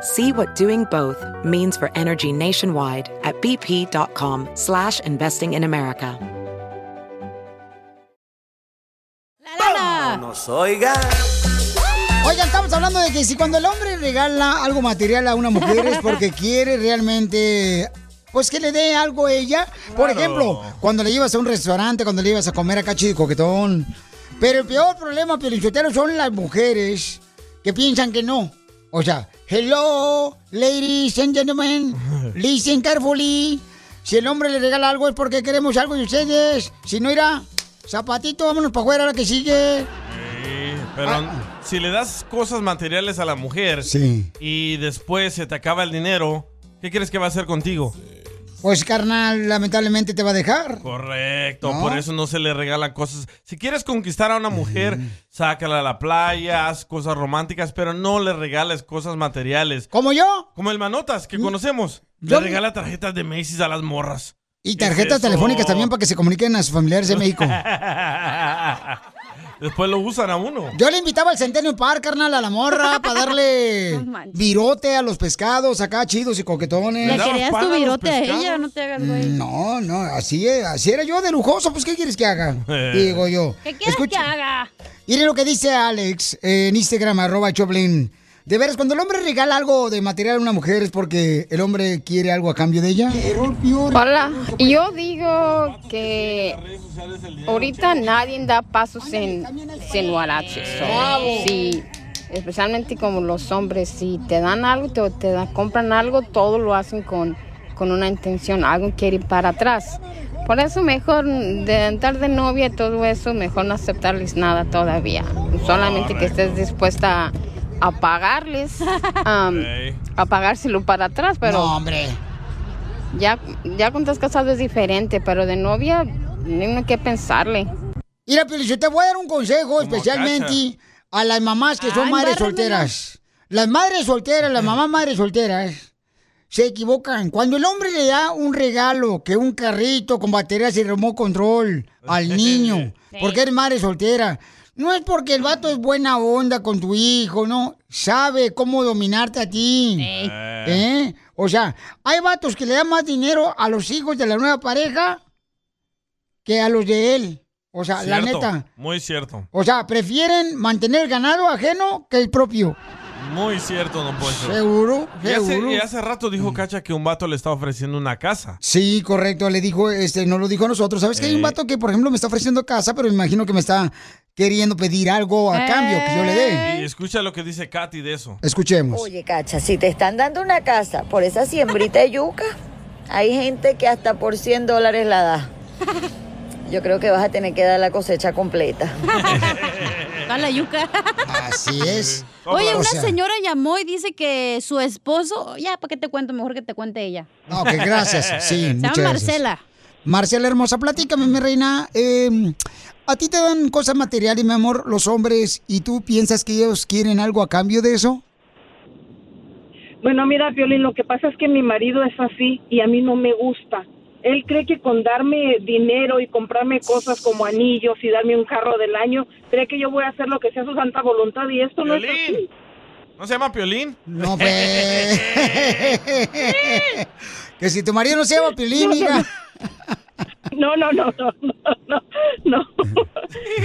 See what doing both means for energy nationwide at bp.com slash investing in America. Nos oiga. Oigan, estamos hablando de que si cuando el hombre regala algo material a una mujer es porque quiere realmente pues que le dé algo a ella. Por Claro. ejemplo, cuando le llevas a un restaurante, cuando le llevas a comer acá chido y coquetón. Pero el peor problema, Pelichotero, son las mujeres que piensan que no. O sea, hello, ladies and gentlemen, listen carefully. Si el hombre le regala algo es porque queremos algo de ustedes. Si no irá, zapatito, vámonos para afuera, la que sigue. Sí, pero si le das cosas materiales a la mujer y después se te acaba el dinero, ¿qué crees que va a hacer contigo? Pues carnal, lamentablemente te va a dejar. Correcto, ¿No? por eso no se le regalan cosas. Si quieres conquistar a una mujer, sácala a la playa, haz cosas románticas, pero no le regales cosas materiales. ¿Como yo? Como el Manotas, que conocemos. yo- Le regala tarjetas de Macy's a las morras. Y ¿Qué es tarjetas telefónicas también para que se comuniquen a sus familiares de México. Después lo usan a uno. Yo le invitaba al Centennial Park, carnal, a la morra para darle virote a los pescados acá chidos y coquetones. ¿Le querías tu virote a ella? No te hagas, güey. No, no, así, es, así era yo de lujoso, pues ¿qué quieres que haga? Digo yo. ¿Qué quieres que haga? Miren lo que dice Alex eh, en Instagram, arroba Choplin. De veras, cuando el hombre regala algo de material a una mujer es porque el hombre quiere algo a cambio de ella. Hola, yo digo que ahorita nadie da pasos sin, sin huaraches. Sí, especialmente como los hombres, si te dan algo, te, te da- compran algo, todo lo hacen con, con una intención, algo quiere ir para atrás. Por eso mejor de entrar de novia y todo eso, mejor no aceptarles nada todavía. Solamente que estés dispuesta a, a pagarles, um, a pagárselo para atrás, pero... No, hombre. Ya, ya cuando estás casado es diferente, pero de novia, no hay que pensarle. Mira, Pili, yo te voy a dar un consejo especialmente a las mamás que son Ay, madres solteras. Las madres solteras, las mamás madres solteras, se equivocan. Cuando el hombre le da un regalo, que un carrito con baterías y remote control al niño, porque eres madre soltera, no es porque el vato es buena onda con tu hijo, no. Sabe cómo dominarte a ti. ¿Eh? O sea, hay vatos que le dan más dinero a los hijos de la nueva pareja que a los de él. O sea, la neta. Muy cierto. O sea, prefieren mantener ganado ajeno que el propio. Muy cierto, don Poncho. Seguro, Y hace, seguro. y hace rato dijo Cacha que un vato le estaba ofreciendo una casa. Sí, correcto, le dijo, este, no lo dijo a nosotros. ¿Sabes que hay un vato que, por ejemplo, me está ofreciendo casa, pero me imagino que me está queriendo pedir algo a cambio que yo le dé? Y escucha lo que dice Katy de eso. Escuchemos. Oye, Cacha, si te están dando una casa por esa siembrita de yuca, hay gente que hasta por 100 dólares la da. Yo creo que vas a tener que dar la cosecha completa. A la yuca. Así es. Oye, O una sea, señora llamó y dice que su esposo. Ya, ¿para qué te cuento? Mejor que te cuente ella. No, que gracias. Sí, Se muchas llama gracias. Marcela. Marcela hermosa, platícame, mi reina. eh, ¿A ti te dan cosas materiales, mi amor, los hombres, y tú piensas que ellos quieren algo a cambio de eso? Bueno, mira, Violín, lo que pasa es que mi marido es así y a mí no me gusta. Él cree que con darme dinero y comprarme cosas como anillos y darme un carro del año, cree que yo voy a hacer lo que sea su santa voluntad y esto no es así. ¿No se llama Piolín? No, pues. que si tu marido no se llama Pilín, mira. No, no, no, no, no, no, no.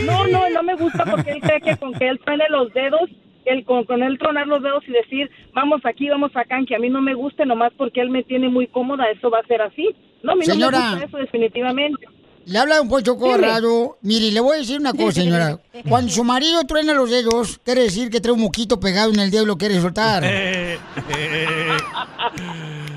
No, no, no me gusta porque él cree que con que él truene los dedos, él, con, con él tronar los dedos y decir, vamos aquí, vamos acá, que a mí no me guste nomás porque él me tiene muy cómoda, eso va a ser así. No, a mí no Señora. me gusta eso definitivamente. Le habla un Poncho Corrado. Mire, le voy a decir una cosa, señora. Cuando su marido truena los dedos, quiere decir que trae un moquito pegado en el dedo y lo quiere soltar.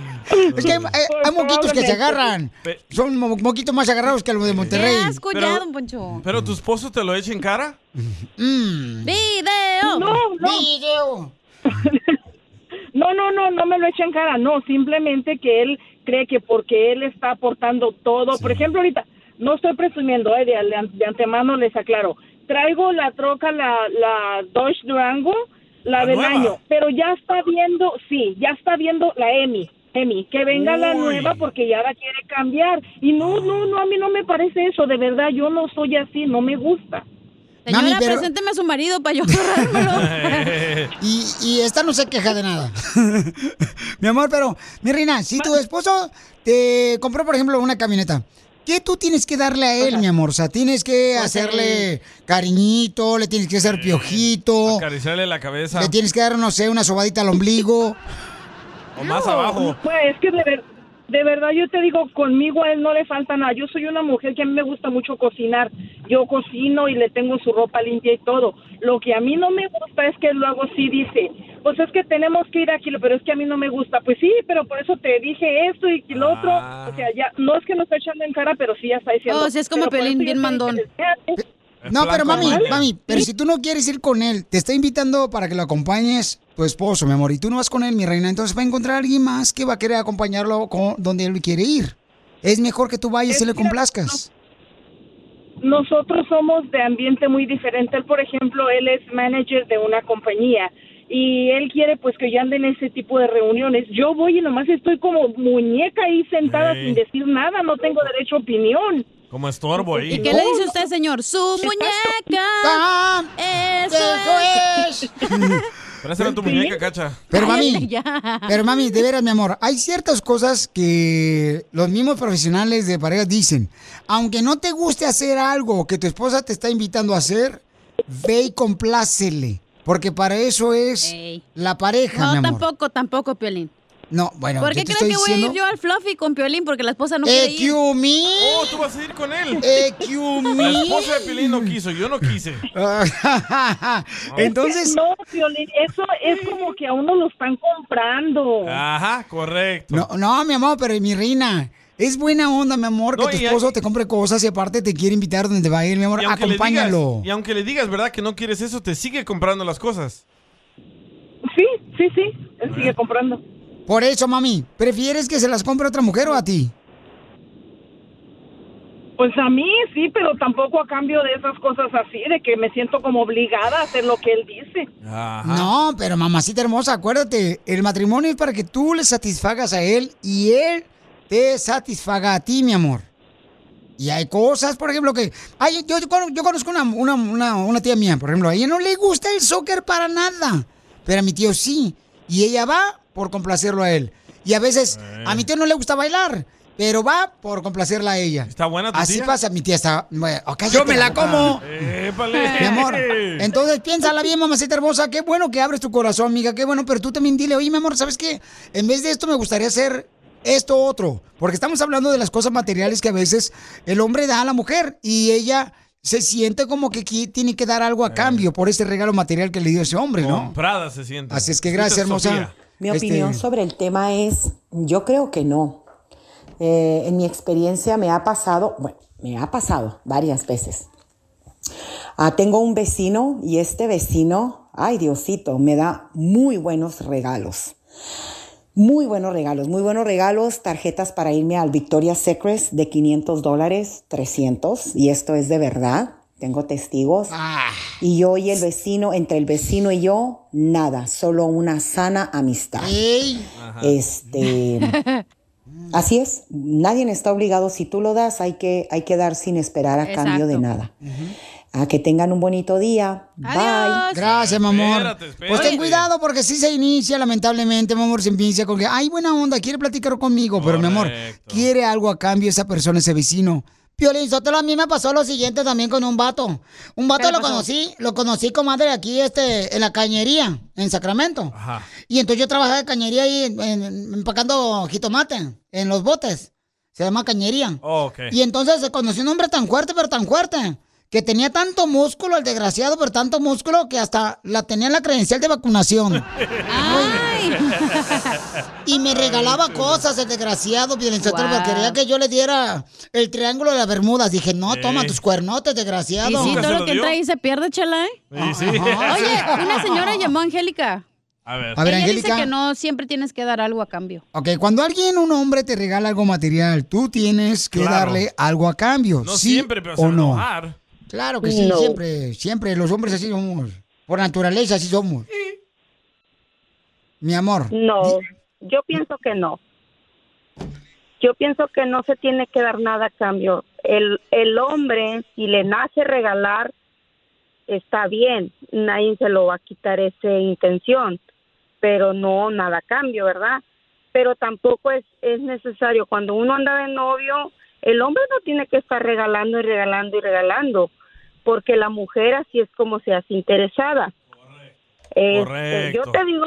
es que hay, hay- hay moquitos que se agarran. Son mo- moquitos más agarrados que los de Monterrey. Qué asco ya, don Poncho. ¿Pero tu esposo te lo echa en cara? Mm. ¡Video! No, no. Video. No, no, no, no me lo echa en cara, no, simplemente que él cree que porque él está aportando todo, por ejemplo, ahorita, no estoy presumiendo, eh, de, de antemano les aclaro, traigo la troca, la, la Dodge Durango, la, La del nueva. año, pero ya está viendo, sí, ya está viendo la Emi, Emi, que venga la nueva porque ya la quiere cambiar, y no, no, no, a mí no me parece eso, de verdad, yo no soy así, no me gusta. Señora, Mami, pero- presénteme a su marido para yo agarrármelo. Y, y esta no se queja de nada. mi amor, pero, mi reina, si tu esposo te compró, por ejemplo, una camioneta, ¿qué tú tienes que darle a él, mi amor? O sea, tienes que hacerle cariñito, le tienes que hacer piojito, Acariciarle la cabeza. le tienes que dar, no sé, una sobadita al ombligo. O más No, abajo. Pues es que de, ver- de verdad yo te digo, conmigo a él no le falta nada. Yo soy una mujer que a mí me gusta mucho cocinar. Yo cocino y le tengo su ropa limpia y todo. Lo que a mí no me gusta es que luego sí dice, pues es que tenemos que ir aquí, pero es que a mí no me gusta. Pues sí, pero por eso te dije esto y lo otro. Ah. O sea, ya no es que nos está echando en cara, pero sí ya está diciendo. Oh, sí, es como yo bien mandón. Es No, pero mami, mami, pero si tú no quieres ir con él, te está invitando para que lo acompañes tu esposo, mi amor, y tú no vas con él, mi reina, entonces va a encontrar a alguien más que va a querer acompañarlo con donde él quiere ir. Es mejor que tú vayas y le complazcas. nosotros somos de ambiente muy diferente. Él, por ejemplo, él es manager de una compañía y él quiere pues que yo ande en ese tipo de reuniones. Yo voy y nomás estoy como muñeca ahí sentada Sí. sin decir nada, no tengo derecho a opinión. Como estorbo ¿Y ahí. qué le dice usted, señor? ¡Su muñeca! ¡Ah! ¡Eso es! ¡Eso es! Présame tu muñeca, cacha. Pero mami, pero mami, de veras, mi amor, hay ciertas cosas que los mismos profesionales de parejas dicen. Aunque no te guste hacer algo que tu esposa te está invitando a hacer, ve y complácele. Porque para eso es Ey. la pareja, mi No, amor. tampoco, tampoco, Piolín. No, bueno, ¿Por yo qué te crees estoy que voy a ir yo al Fluffy con Piolín? Porque la esposa no quiere ir. ¡EQ me! Oh, tú vas a ir con él. ¡EQ La me! esposa de Pilín no quiso, yo no quise. Entonces, No, Piolín, eso es como que a uno lo están comprando. Ajá, correcto. no, no, mi amor, pero mi reina, es buena onda, mi amor, que No, tu esposo te compre cosas y aparte te quiere invitar donde va a ir, mi amor, Y acompáñalo. digas, y aunque le digas, ¿verdad? Que no quieres eso, te sigue comprando las cosas. Sí, sí, sí, él sigue comprando. Por eso, mami, ¿prefieres que se las compre otra mujer o a ti? Pues a mí sí, pero tampoco a cambio de esas cosas así, de que me siento como obligada a hacer lo que él dice. Ajá. No, pero mamacita hermosa, acuérdate, el matrimonio es para que tú le satisfagas a él y él te satisfaga a ti, mi amor. Y hay cosas, por ejemplo, que... Ay, yo, yo cono- yo conozco una, una, una, una tía mía, por ejemplo, a ella no le gusta el soccer para nada, pero a mi tío sí. Y ella va por complacerlo a él. Y a veces a mi tío no le gusta bailar, pero va por complacerla a ella. ¿Está buena tu Así tía? pasa, mi tía está... bueno, oh, cállate me la como. Épale. Mi amor, entonces piénsala bien, mamacita hermosa. Qué bueno que abres tu corazón, amiga. Qué bueno, pero tú también dile, oye, mi amor, ¿sabes qué? En vez de esto me gustaría hacer esto otro. Porque estamos hablando de las cosas materiales que a veces el hombre da a la mujer y ella se siente como que aquí tiene que dar algo a cambio por ese regalo material que le dio ese hombre, ¿no? Comprada se siente. Así es que gracias, hermosa. Sofía. Mi Este, opinión sobre el tema es, yo creo que no. Eh, en mi experiencia me ha pasado, bueno, me ha pasado varias veces. Ah, tengo un vecino y este vecino, ay Diosito, me da muy buenos regalos. Muy buenos regalos, muy buenos regalos, tarjetas para irme al Victoria's Secret de 500 dólares, 300, y esto es de verdad, tengo testigos. Ah, Y yo y el vecino, entre el vecino y yo, nada, solo una sana amistad. Este, así es, nadie está obligado, si tú lo das, hay que, hay que dar sin esperar a cambio de nada. A que tengan un bonito día. Bye. Adiós. gracias, mi amor. Espérate, espérate. Pues ten cuidado porque si se inicia, lamentablemente, mi amor, se inicia con que, ay, buena onda, quiere platicar conmigo, pero mi amor, quiere algo a cambio esa persona, ese vecino. Piolín Sotelo, a mí me pasó lo siguiente también con un vato. Un vato ¿Qué le lo pasó? conocí, lo conocí, comadre, aquí este, en la cañería, en Sacramento. Ajá. Y entonces yo trabajaba de cañería ahí en- en- empacando jitomate en los botes. Se llama cañería. Oh, ok. Y entonces se conoció un hombre tan fuerte, pero tan fuerte, que tenía tanto músculo, el desgraciado, pero tanto músculo, que hasta la tenía en la credencial de vacunación. Y me regalaba cosas, el desgraciado, Piolinsotelo, Wow. porque quería que yo le diera el triángulo de las Bermudas. Dije, no, toma tus cuernotes, desgraciado. Y sí, todo lo que entra ahí se pierde, chela, ¿eh? Sí, sí. Oye, una señora llamó a Angélica. A ver. A ver, Ella Angélica. dice que no siempre tienes que dar algo a cambio. Ok, cuando alguien, un hombre, te regala algo material, tú tienes que Claro. darle algo a cambio. No ¿sí siempre, pero se o a no. enojar. Claro que sí, No. siempre, siempre. Los hombres así somos. Por naturaleza así somos. Mi amor. No, yo pienso que no. Yo pienso que no se tiene que dar nada a cambio. El, el hombre, si le nace regalar, está bien, nadie se lo va a quitar esa intención, pero no nada a cambio, ¿verdad? Pero tampoco es, es necesario, cuando uno anda de novio, el hombre no tiene que estar regalando y regalando y regalando, porque la mujer así es como se hace interesada. Este, yo te digo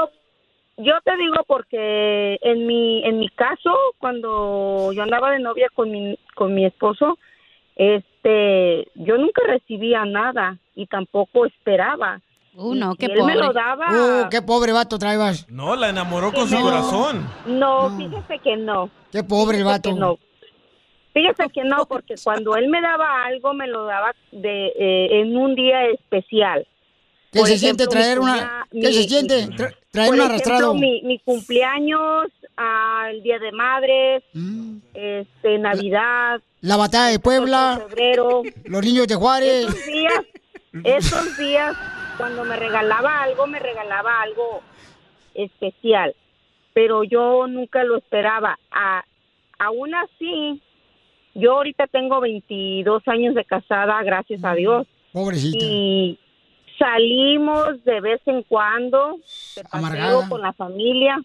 yo te digo porque en mi en mi caso cuando yo andaba de novia con mi con mi esposo este yo nunca recibía nada y tampoco esperaba Uh, no, Y qué él me lo daba Uh, qué pobre vato traebas. No, la enamoró con Que su no. corazón. no fíjese que no Qué pobre el vato. que no fíjese que no porque cuando él me daba algo me lo daba de eh, en un día especial ¿Qué Por se ejemplo, siente traer una... cuña- ¿Qué mi- se siente tra- traer un arrastrado? Mi, mi cumpleaños, ah, el Día de Madres, este, Navidad, La batalla de Puebla, febrero. los niños de Juárez. Esos días, esos días, cuando me regalaba algo, me regalaba algo especial. Pero yo nunca lo esperaba. A, aún así, yo ahorita tengo 22 años de casada, gracias a Dios. Pobrecita. Y salimos de vez en cuando, de paseo con la familia,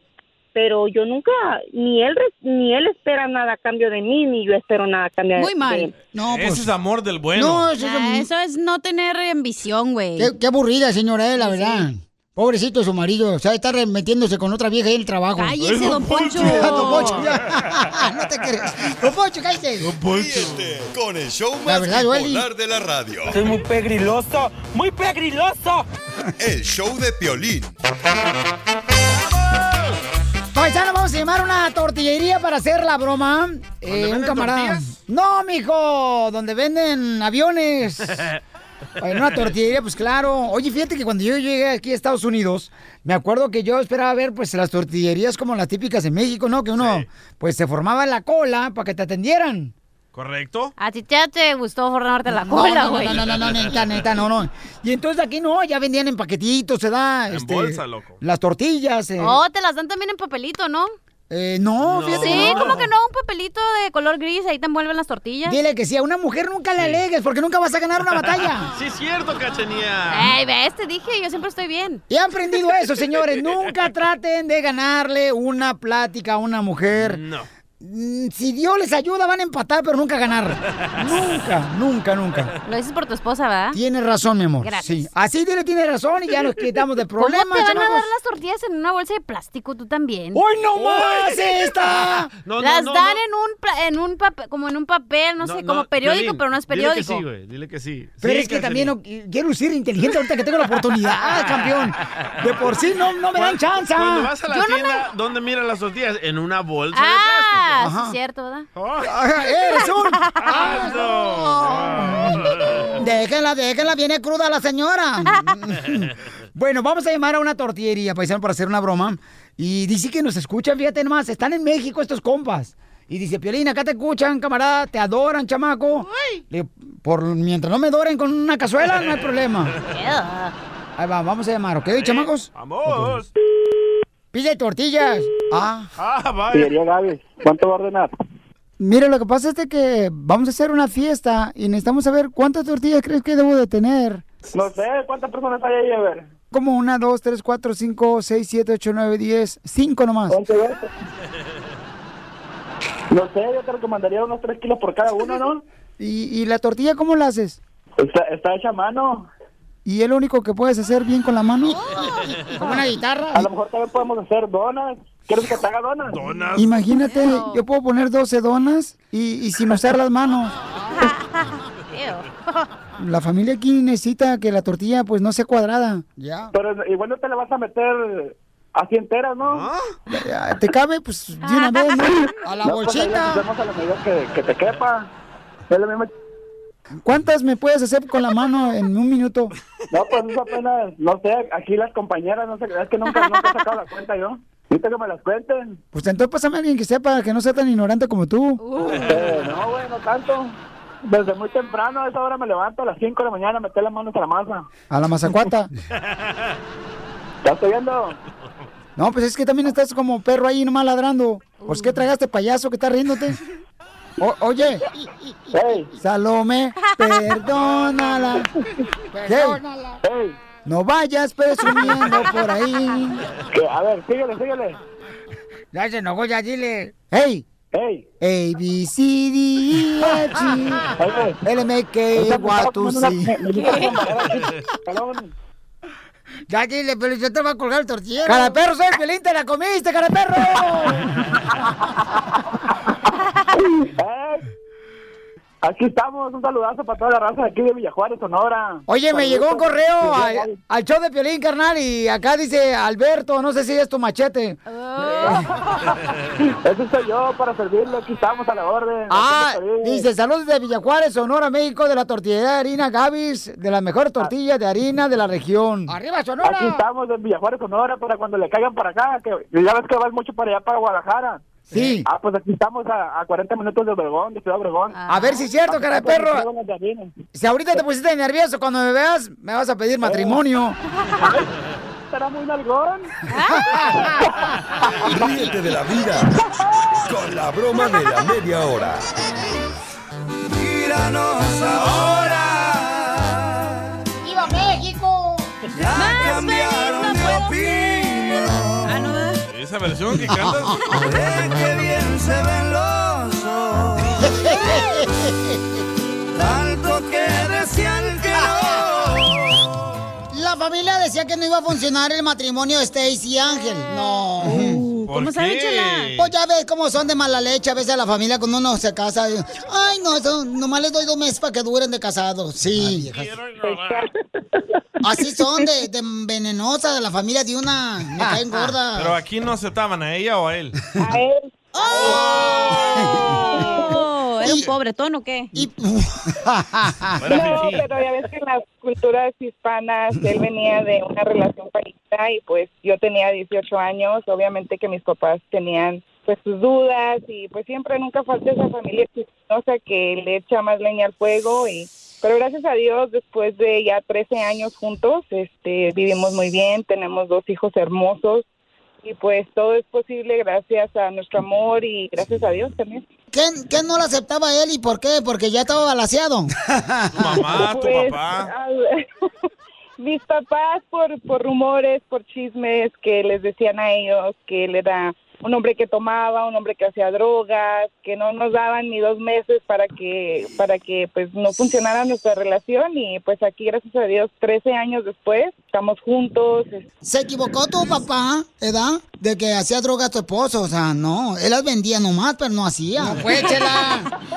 pero yo nunca, ni él, re- ni él espera nada a cambio de mí, ni yo espero nada a cambio Muy de mal. él. No, Ese pues... es amor del bueno. No, eso, Ah, es... eso es no tener ambición, güey. Qué, qué aburrida, señora, eh, la verdad. Pobrecito de su marido. O sea, está metiéndose con otra vieja en el trabajo. Cállese, don Poncho. Ya, don Poncho, ya. no te crees. Don Poncho, cállate. Ríete con el show La más verdad, Joeli. bipolar de la radio. Es muy pegriloso, muy pegriloso. El show de Piolín. Paisano, vamos a llamar una tortillería para hacer la broma. Eh, un camarada. tortillas? No, mijo, donde venden aviones. En una tortillería, pues claro. Oye, fíjate que cuando yo llegué aquí a Estados Unidos, me acuerdo que yo esperaba ver pues las tortillerías como las típicas en México, ¿no? Que uno Sí. pues se formaba en la cola para que te atendieran. ¿Correcto? A ti ya te gustó formarte la No, cola, no, güey. no, no, no, no, neta, neta, no, no. Y entonces aquí no, ya vendían en paquetitos, se da. En este, bolsa, loco. Las tortillas. eh. Oh, te las dan también en papelito, ¿no? Eh, no, No. fíjate Sí, no. como que no, un papelito de color gris, ahí te envuelven las tortillas. Dile que sí, a una mujer nunca le alegues porque nunca vas a ganar una batalla. Sí, es cierto, cachanía. Ey, ves, te dije, yo siempre estoy bien. Y han aprendido eso, señores. Nunca traten de ganarle una plática a una mujer. No. Mm, Si Dios les ayuda, van a empatar, pero nunca ganar. nunca, nunca, nunca. Lo dices por tu esposa, ¿verdad? Tienes razón, mi amor. Gracias. Sí. Así dile, tiene razón y ya nos quitamos de ¿Cómo problemas. te van a dar las tortillas en una bolsa de plástico tú también? ¡Hoy no más esta! No, no, las no, dan no. en un en un papel, como en un papel, no, sé, como periódico, Piolín, pero no es Dile periódico. que sí, güey. Dile que sí. Pero Sí, es que también quiero lucir inteligente ahorita que tengo la oportunidad, campeón. De por sí no, no me dan chance. Cuando vas a la Yo no tienda, ¿dónde miran las tortillas? En una bolsa Ah, sí Ajá. es cierto, ¿verdad? Ajá, ¡Eres un! Ah, no. Déjenla, déjenla, viene cruda la señora. bueno, vamos a llamar a una tortillería, paisano, para hacer una broma. Y dice que nos escuchan, fíjate nomás, están en México estos compas. Y dice, Piolín, acá te escuchan, camarada, te adoran, chamaco. Le por, mientras no me adoren con una cazuela, no hay problema. Ahí va, vamos a llamar, ¿ok, chamacos? Vamos. Pide tortillas. Ah. Ah. Gaby. ¿Cuánto va a ordenar? Mire, lo que pasa es de que vamos a hacer una fiesta y necesitamos saber cuántas tortillas crees que debo de tener. No sé, ¿cuántas personas hay ahí a ver? Como una, dos, tres, cuatro, cinco, seis, siete, ocho, nueve, diez, cinco nomás. No sé, yo te recomendaría unos 3 kilos por cada uno, ¿no? ¿Y, y la tortilla cómo la haces? Está, está hecha a mano. ¿Y es lo único que puedes hacer bien con la mano? ¿Como una guitarra? A lo mejor también podemos hacer donas. ¿Quieres que te haga donas? Donas. Imagínate, yo puedo poner 12 donas y, y sin usar las manos. La familia aquí necesita que la tortilla pues no sea cuadrada. Ya. Pero igual no te la vas a meter así entera, ¿no? Ya, ¿Te cabe? Pues de una vez, ¿no? A la No, pues, bolsita. hacemos a la medida que, que te quepa. Es lo mismo. ¿Cuántas me puedes hacer con la mano en un minuto? No, pues eso apenas, no sé, aquí las compañeras, no sé, es que nunca, nunca he sacado la cuenta yo. Ahorita que me las cuenten. Pues entonces pásame a alguien que sepa, que no sea tan ignorante como tú. Eh, no, güey, no tanto. Desde muy temprano, a esa hora me levanto a las 5 de la mañana a meter las manos a la masa. A la mazacuata. ¿Ya estoy viendo? No, pues es que también estás como perro ahí nomás ladrando. Pues ¿qué tragaste, payaso, que estás riéndote? O- oye, Salome, perdónala. Perdónala. Hey, No vayas presumiendo por ahí. A ver, síguele, síguele. Ya se enojó, ya dile. Hey. Hey. A, B, C, D, E, F, G, L, M, K, Y, two, C. Ya dile, pero yo te voy a colgar el tortillero. ¡Cara perro, soy Pelín, te la comiste, cara perro! Eh, Aquí estamos, un saludazo para toda la raza de aquí de Villajuárez, Sonora. Oye, me llegó un correo al, al show de Piolín, carnal, y acá dice Alberto, no sé si es tu machete. Ese soy yo para servirle, aquí estamos a la orden. Ah, dice, saludos de Villajuárez, Sonora, México, de la tortillería de harina Gavis, de la mejor tortilla de harina de la región. ¡Arriba, Sonora! Aquí estamos en Villajuárez, Sonora, para cuando le caigan para acá, que ya ves que vas mucho para allá, para Guadalajara. Sí. Ah, pues aquí estamos a, a 40 minutos de Obregón, de Ciudad Obregón. A ver si es cierto, cara de perro. Si ahorita te pusiste nervioso, cuando me veas, me vas a pedir matrimonio. Estará muy nalgón. Ríete de la vida con la broma de la media hora. Míranos ahora. ¡Viva México! Ya cambiaron de opinión. Esa versión que cantas. De que bien se ven los ojos. Tanto que decían que no. La familia decía que no iba a funcionar el matrimonio de Stacy y Ángel. No. ¿Por ¿Cómo sabe, qué? Chela? Pues ya ves cómo son de mala leche a veces la familia cuando uno se casa. Ay, no, eso, nomás les doy dos meses para que duren de casados. Sí. Así son de, de venenosa de la familia de una. Me caen gorda. Pero aquí no aceptaban a ella o a él. A él. Oh, ¿Era un pobretón o qué? No, pero ya ves que en las culturas hispanas él venía de una relación pareja y pues yo tenía 18 años, obviamente que mis papás tenían pues sus dudas y pues siempre nunca falta esa familia chismosa que le echa más leña al fuego y pero gracias a Dios después de ya 13 años juntos, este vivimos muy bien, tenemos dos hijos hermosos y pues todo es posible gracias a nuestro amor y gracias a Dios también. ¿Qué, qué no lo aceptaba él y por qué? Porque ya estaba balaseado. mamá, tu Pues, papá. ver, Mis papás por, por rumores, por chismes que les decían a ellos que él era un hombre que tomaba, un hombre que hacía drogas, que no nos daban ni dos meses para que para que pues no funcionara nuestra relación y pues aquí gracias a Dios 13 años después estamos juntos. ¿Se equivocó tu papá, edad? De que hacía droga a tu esposo. O sea, no. Él las vendía nomás, pero no hacía. No fue, chela.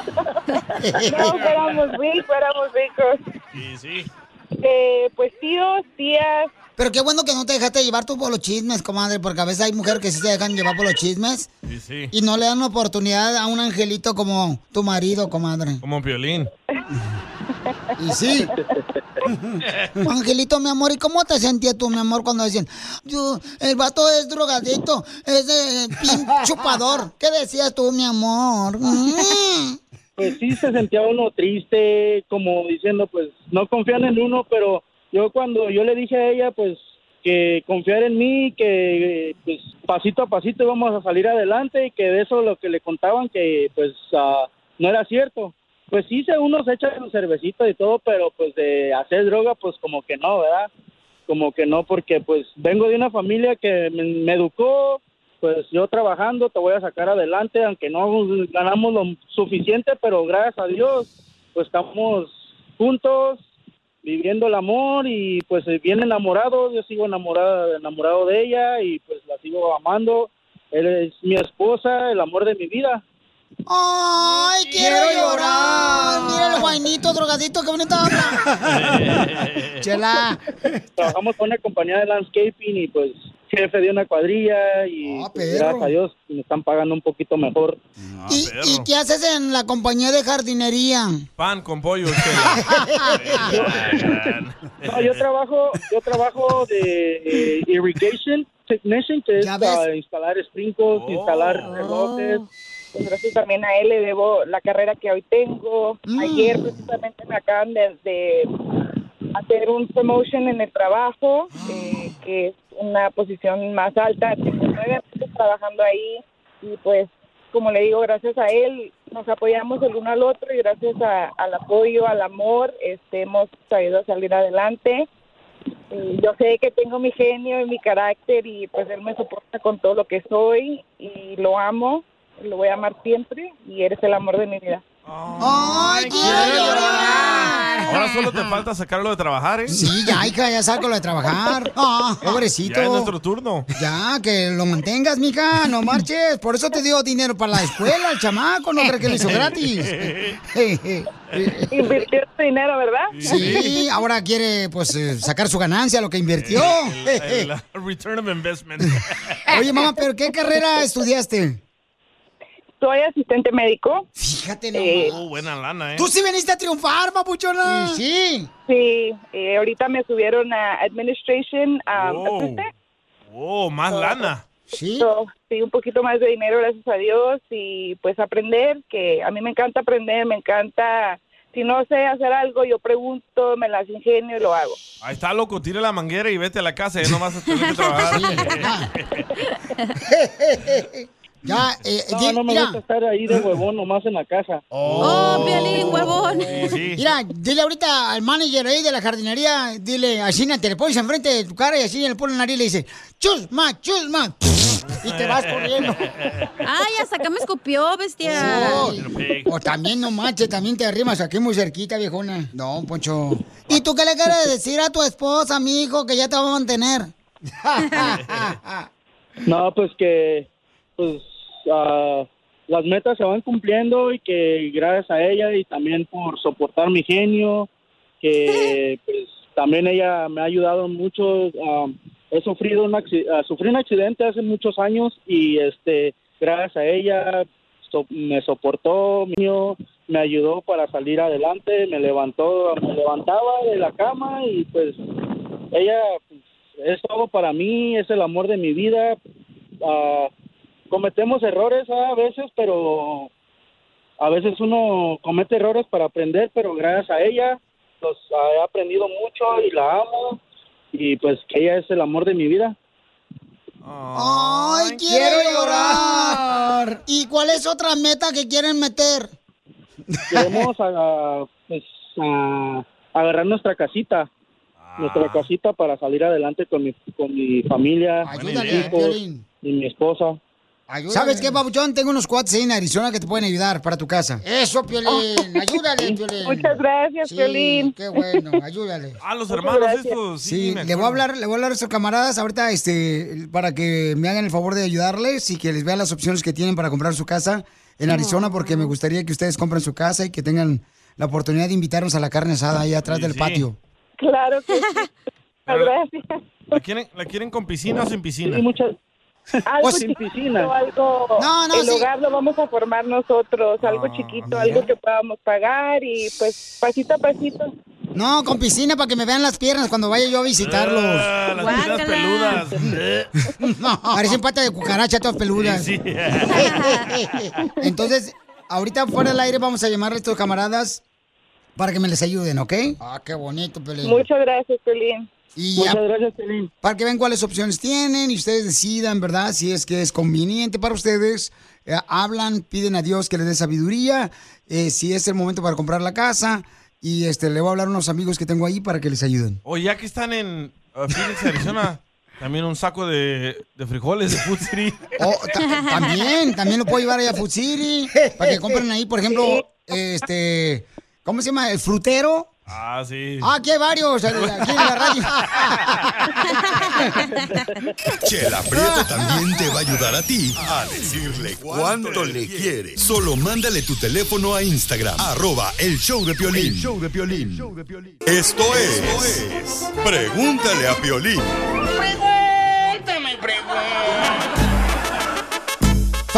No, éramos ricos, éramos ricos. Sí, sí. Eh, pues tíos, tías, Pero qué bueno que no te dejaste llevar tú por los chismes, comadre, porque a veces hay mujeres que sí se dejan llevar por los chismes Sí, sí. y no le dan oportunidad a un angelito como tu marido, comadre. Como violín. Y sí. Angelito, mi amor, ¿y cómo te sentías tú, mi amor, cuando decían, yo, el vato es drogadicto, es de pin chupador? ¿Qué decías tú, mi amor? Mm. Pues sí, se sentía uno triste, como diciendo, pues no confían en uno, pero yo cuando yo le dije a ella, pues que confiar en mí, que pues pasito a pasito íbamos a salir adelante y que de eso lo que le contaban que pues ah, no era cierto. Pues sí, uno se echa su cervecita y todo, pero pues de hacer droga, pues como que no, ¿verdad? Como que no, porque pues vengo de una familia que me, me educó, pues yo trabajando te voy a sacar adelante, aunque no ganamos lo suficiente, pero gracias a Dios, pues estamos juntos, viviendo el amor y pues bien enamorados, yo sigo enamorado, enamorado de ella y pues la sigo amando él es mi esposa, el amor de mi vida. ¡Ay, quiero, llorar! Mira el guainito drogadito, qué bonito habla. Chela. Trabajamos con una compañía de landscaping y pues jefe de una cuadrilla y Ah, pues, gracias a Dios me están pagando un poquito mejor. ¿Y, y qué haces en la compañía de jardinería? Pan con pollo. No, yo trabajo, yo trabajo de eh, irrigation technician, que es para instalar sprinkles, instalar relojes. Pues gracias también a él le debo la carrera que hoy tengo. Ayer precisamente me acaban de, de hacer un promotion en el trabajo, eh, que es una posición más alta. Tengo trabajando ahí y pues, como le digo, gracias a él nos apoyamos el uno al otro y gracias a- al apoyo, al amor, este, hemos sabido salir adelante. Y yo sé que tengo mi genio y mi carácter y pues él me soporta con todo lo que soy y lo amo, lo voy a amar siempre y eres el amor de mi vida. ¡Ay, quiero llorar! Ahora solo te falta sacarlo de trabajar, ¿eh? Sí, ya, hija, ya saco lo de trabajar. Ah, pobrecito. Ya es nuestro turno. Ya, que lo mantengas, mija, no marches. Por eso te dio dinero para la escuela, el chamaco, no crees que lo hizo gratis. Invirtió su dinero, ¿verdad? Sí, ahora quiere, pues, eh, sacar su ganancia, lo que invirtió. El, el return of investment. Oye, mamá, ¿pero qué carrera estudiaste? Soy asistente médico. Fíjate Oh, buena lana, ¿eh? Tú sí veniste a triunfar, papuchona. Sí. Sí, eh, ahorita me subieron a Administration um, Oh. Assistant. Oh, más lana. Sí. So, sí, un poquito más de dinero, gracias a Dios. Y pues aprender, que a mí me encanta aprender, me encanta. Si no sé hacer algo, yo pregunto, me las ingenio y lo hago. Ahí está, loco. Tira la manguera y vete a la casa. Ya no vas a tener que trabajar. Ya, eh, No, di- no me mira. gusta estar ahí de huevón nomás en la casa. Oh, Piolín, huevón. Mira, dile ahorita al manager ahí de la jardinería, dile, así te le pones enfrente de tu cara y así le pone la nariz y le dice, chusma, chusma. Y te vas corriendo. Ay, hasta acá me escupió, bestia. O también no manches, también te arrimas aquí muy cerquita, viejona. No, Poncho. ¿Y tú qué le quieres decir a tu esposa, mi hijo, que ya te va a mantener? No, pues que pues ah, las metas se van cumpliendo y que gracias a ella y también por soportar mi genio, que pues también ella me ha ayudado mucho. ah, he sufrido un ah, sufrí un accidente hace muchos años y este gracias a ella so- me soportó, mío, me ayudó para salir adelante, me levantó, me levantaba de la cama y pues ella pues, es todo para mí, es el amor de mi vida. Ah, cometemos errores ah, a veces, pero a veces uno comete errores para aprender, pero gracias a ella los ah, he aprendido mucho y la amo y pues que ella es el amor de mi vida. ¡Ay, quiero llorar! ¿Y cuál es otra meta que quieren meter? Queremos ah, pues, ah, agarrar nuestra casita, nuestra casita para salir adelante con mi, con mi familia, mis hijos y mi esposa. ¿Sabes qué, Pabuchón? Tengo unos cuates ahí en Arizona que te pueden ayudar para tu casa. Eso, Piolín. Ayúdale, Piolín. Muchas gracias, Sí, Piolín. Qué bueno, ayúdale. Ah, los Muchas hermanos gracias. estos. Sí, le voy a hablar, le voy a hablar a estos camaradas ahorita, este, para que me hagan el favor de ayudarles y que les vean las opciones que tienen para comprar su casa en Arizona, porque me gustaría que ustedes compren su casa y que tengan la oportunidad de invitarnos a la carne asada ahí atrás del sí. patio. Claro que sí. Muchas gracias. ¿La quieren, ¿La quieren con piscina o sin piscina? Sí, muchas. Algo sin chiquito, piscina. algo, No, no, el sí. hogar lo vamos a formar nosotros, algo chiquito, algo que podamos pagar y pues pasito a pasito. No, con piscina para que me vean las piernas cuando vaya yo a visitarlos. Ah, las piernas peludas. No, parecen patas de cucaracha todas peludas. Sí. Entonces, ahorita fuera del aire vamos a llamarle a estos camaradas para que me les ayuden, ¿ok? Ah, qué bonito, Pelín. Muchas gracias, Pelín. Y Muchas gracias, Pelín. para que vean cuáles opciones tienen y ustedes decidan, ¿verdad? Si es que es conveniente para ustedes. Eh, hablan, piden a Dios que les dé sabiduría, eh, si es el momento para comprar la casa. Y este le voy a hablar a unos amigos que tengo ahí para que les ayuden. O ya que están en uh, Phoenix, Arizona, también un saco de, de frijoles de Food City. Oh, ta- también, también lo puedo llevar allá a Food City para que compren ahí, por ejemplo, este, ¿cómo se llama? El frutero. Ah, sí. Ah, aquí hay varios, aquí en la radio. Chela Prieto también te va a ayudar a ti a decirle cuánto le quiere. Solo mándale tu teléfono a Instagram, arroba el show de Piolín. El show de Piolín. Esto es, Pregúntale a Piolín. Pregúntame,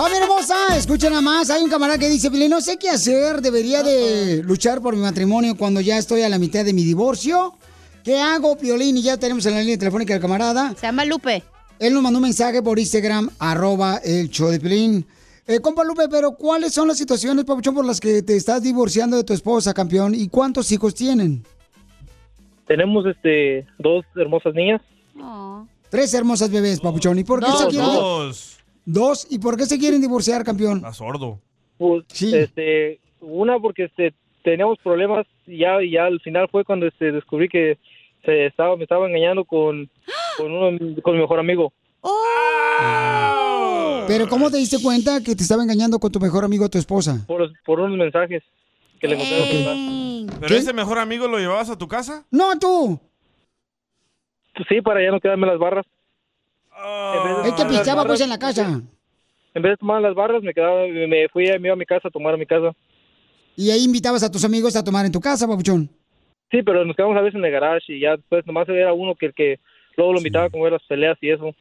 Familia hermosa, escuchen nada más. Hay un camarada que dice, "Piolín, no sé qué hacer. Debería de luchar por mi matrimonio cuando ya estoy a la mitad de mi divorcio. ¿Qué hago, Piolín? Y ya tenemos en la línea telefónica al camarada. Se llama Lupe. Él nos mandó un mensaje por Instagram, arroba el show de Piolín. Eh, compa Lupe, pero ¿cuáles son las situaciones, papuchón, por las que te estás divorciando de tu esposa, campeón? ¿Y cuántos hijos tienen? Tenemos este dos hermosas niñas. Tres hermosas bebés, papuchón. ¿Y por qué Dos, se quieren? dos. Dos. ¿Y por qué se quieren divorciar, campeón? Está sordo. Pues, este, una porque este, teníamos problemas y ya, y ya al final fue cuando este, descubrí que se estaba, me estaba engañando con, con, uno, con mi mejor amigo. Pero ¿cómo te diste cuenta que te estaba engañando con tu mejor amigo tu esposa? Por, por unos mensajes que le encontré celular. ¿Pero ese mejor amigo lo llevabas a tu casa? No, tú. Sí, para ya no quedarme las barras. Él te pichaba pues en la casa. En vez de tomar las barras, me quedaba, me fui me iba a mi casa a tomar a mi casa. Y ahí invitabas a tus amigos a tomar en tu casa, papuchón. Sí, pero nos quedamos a veces en el garage y ya después nomás era uno que el que luego lo invitaba a comer las peleas y eso.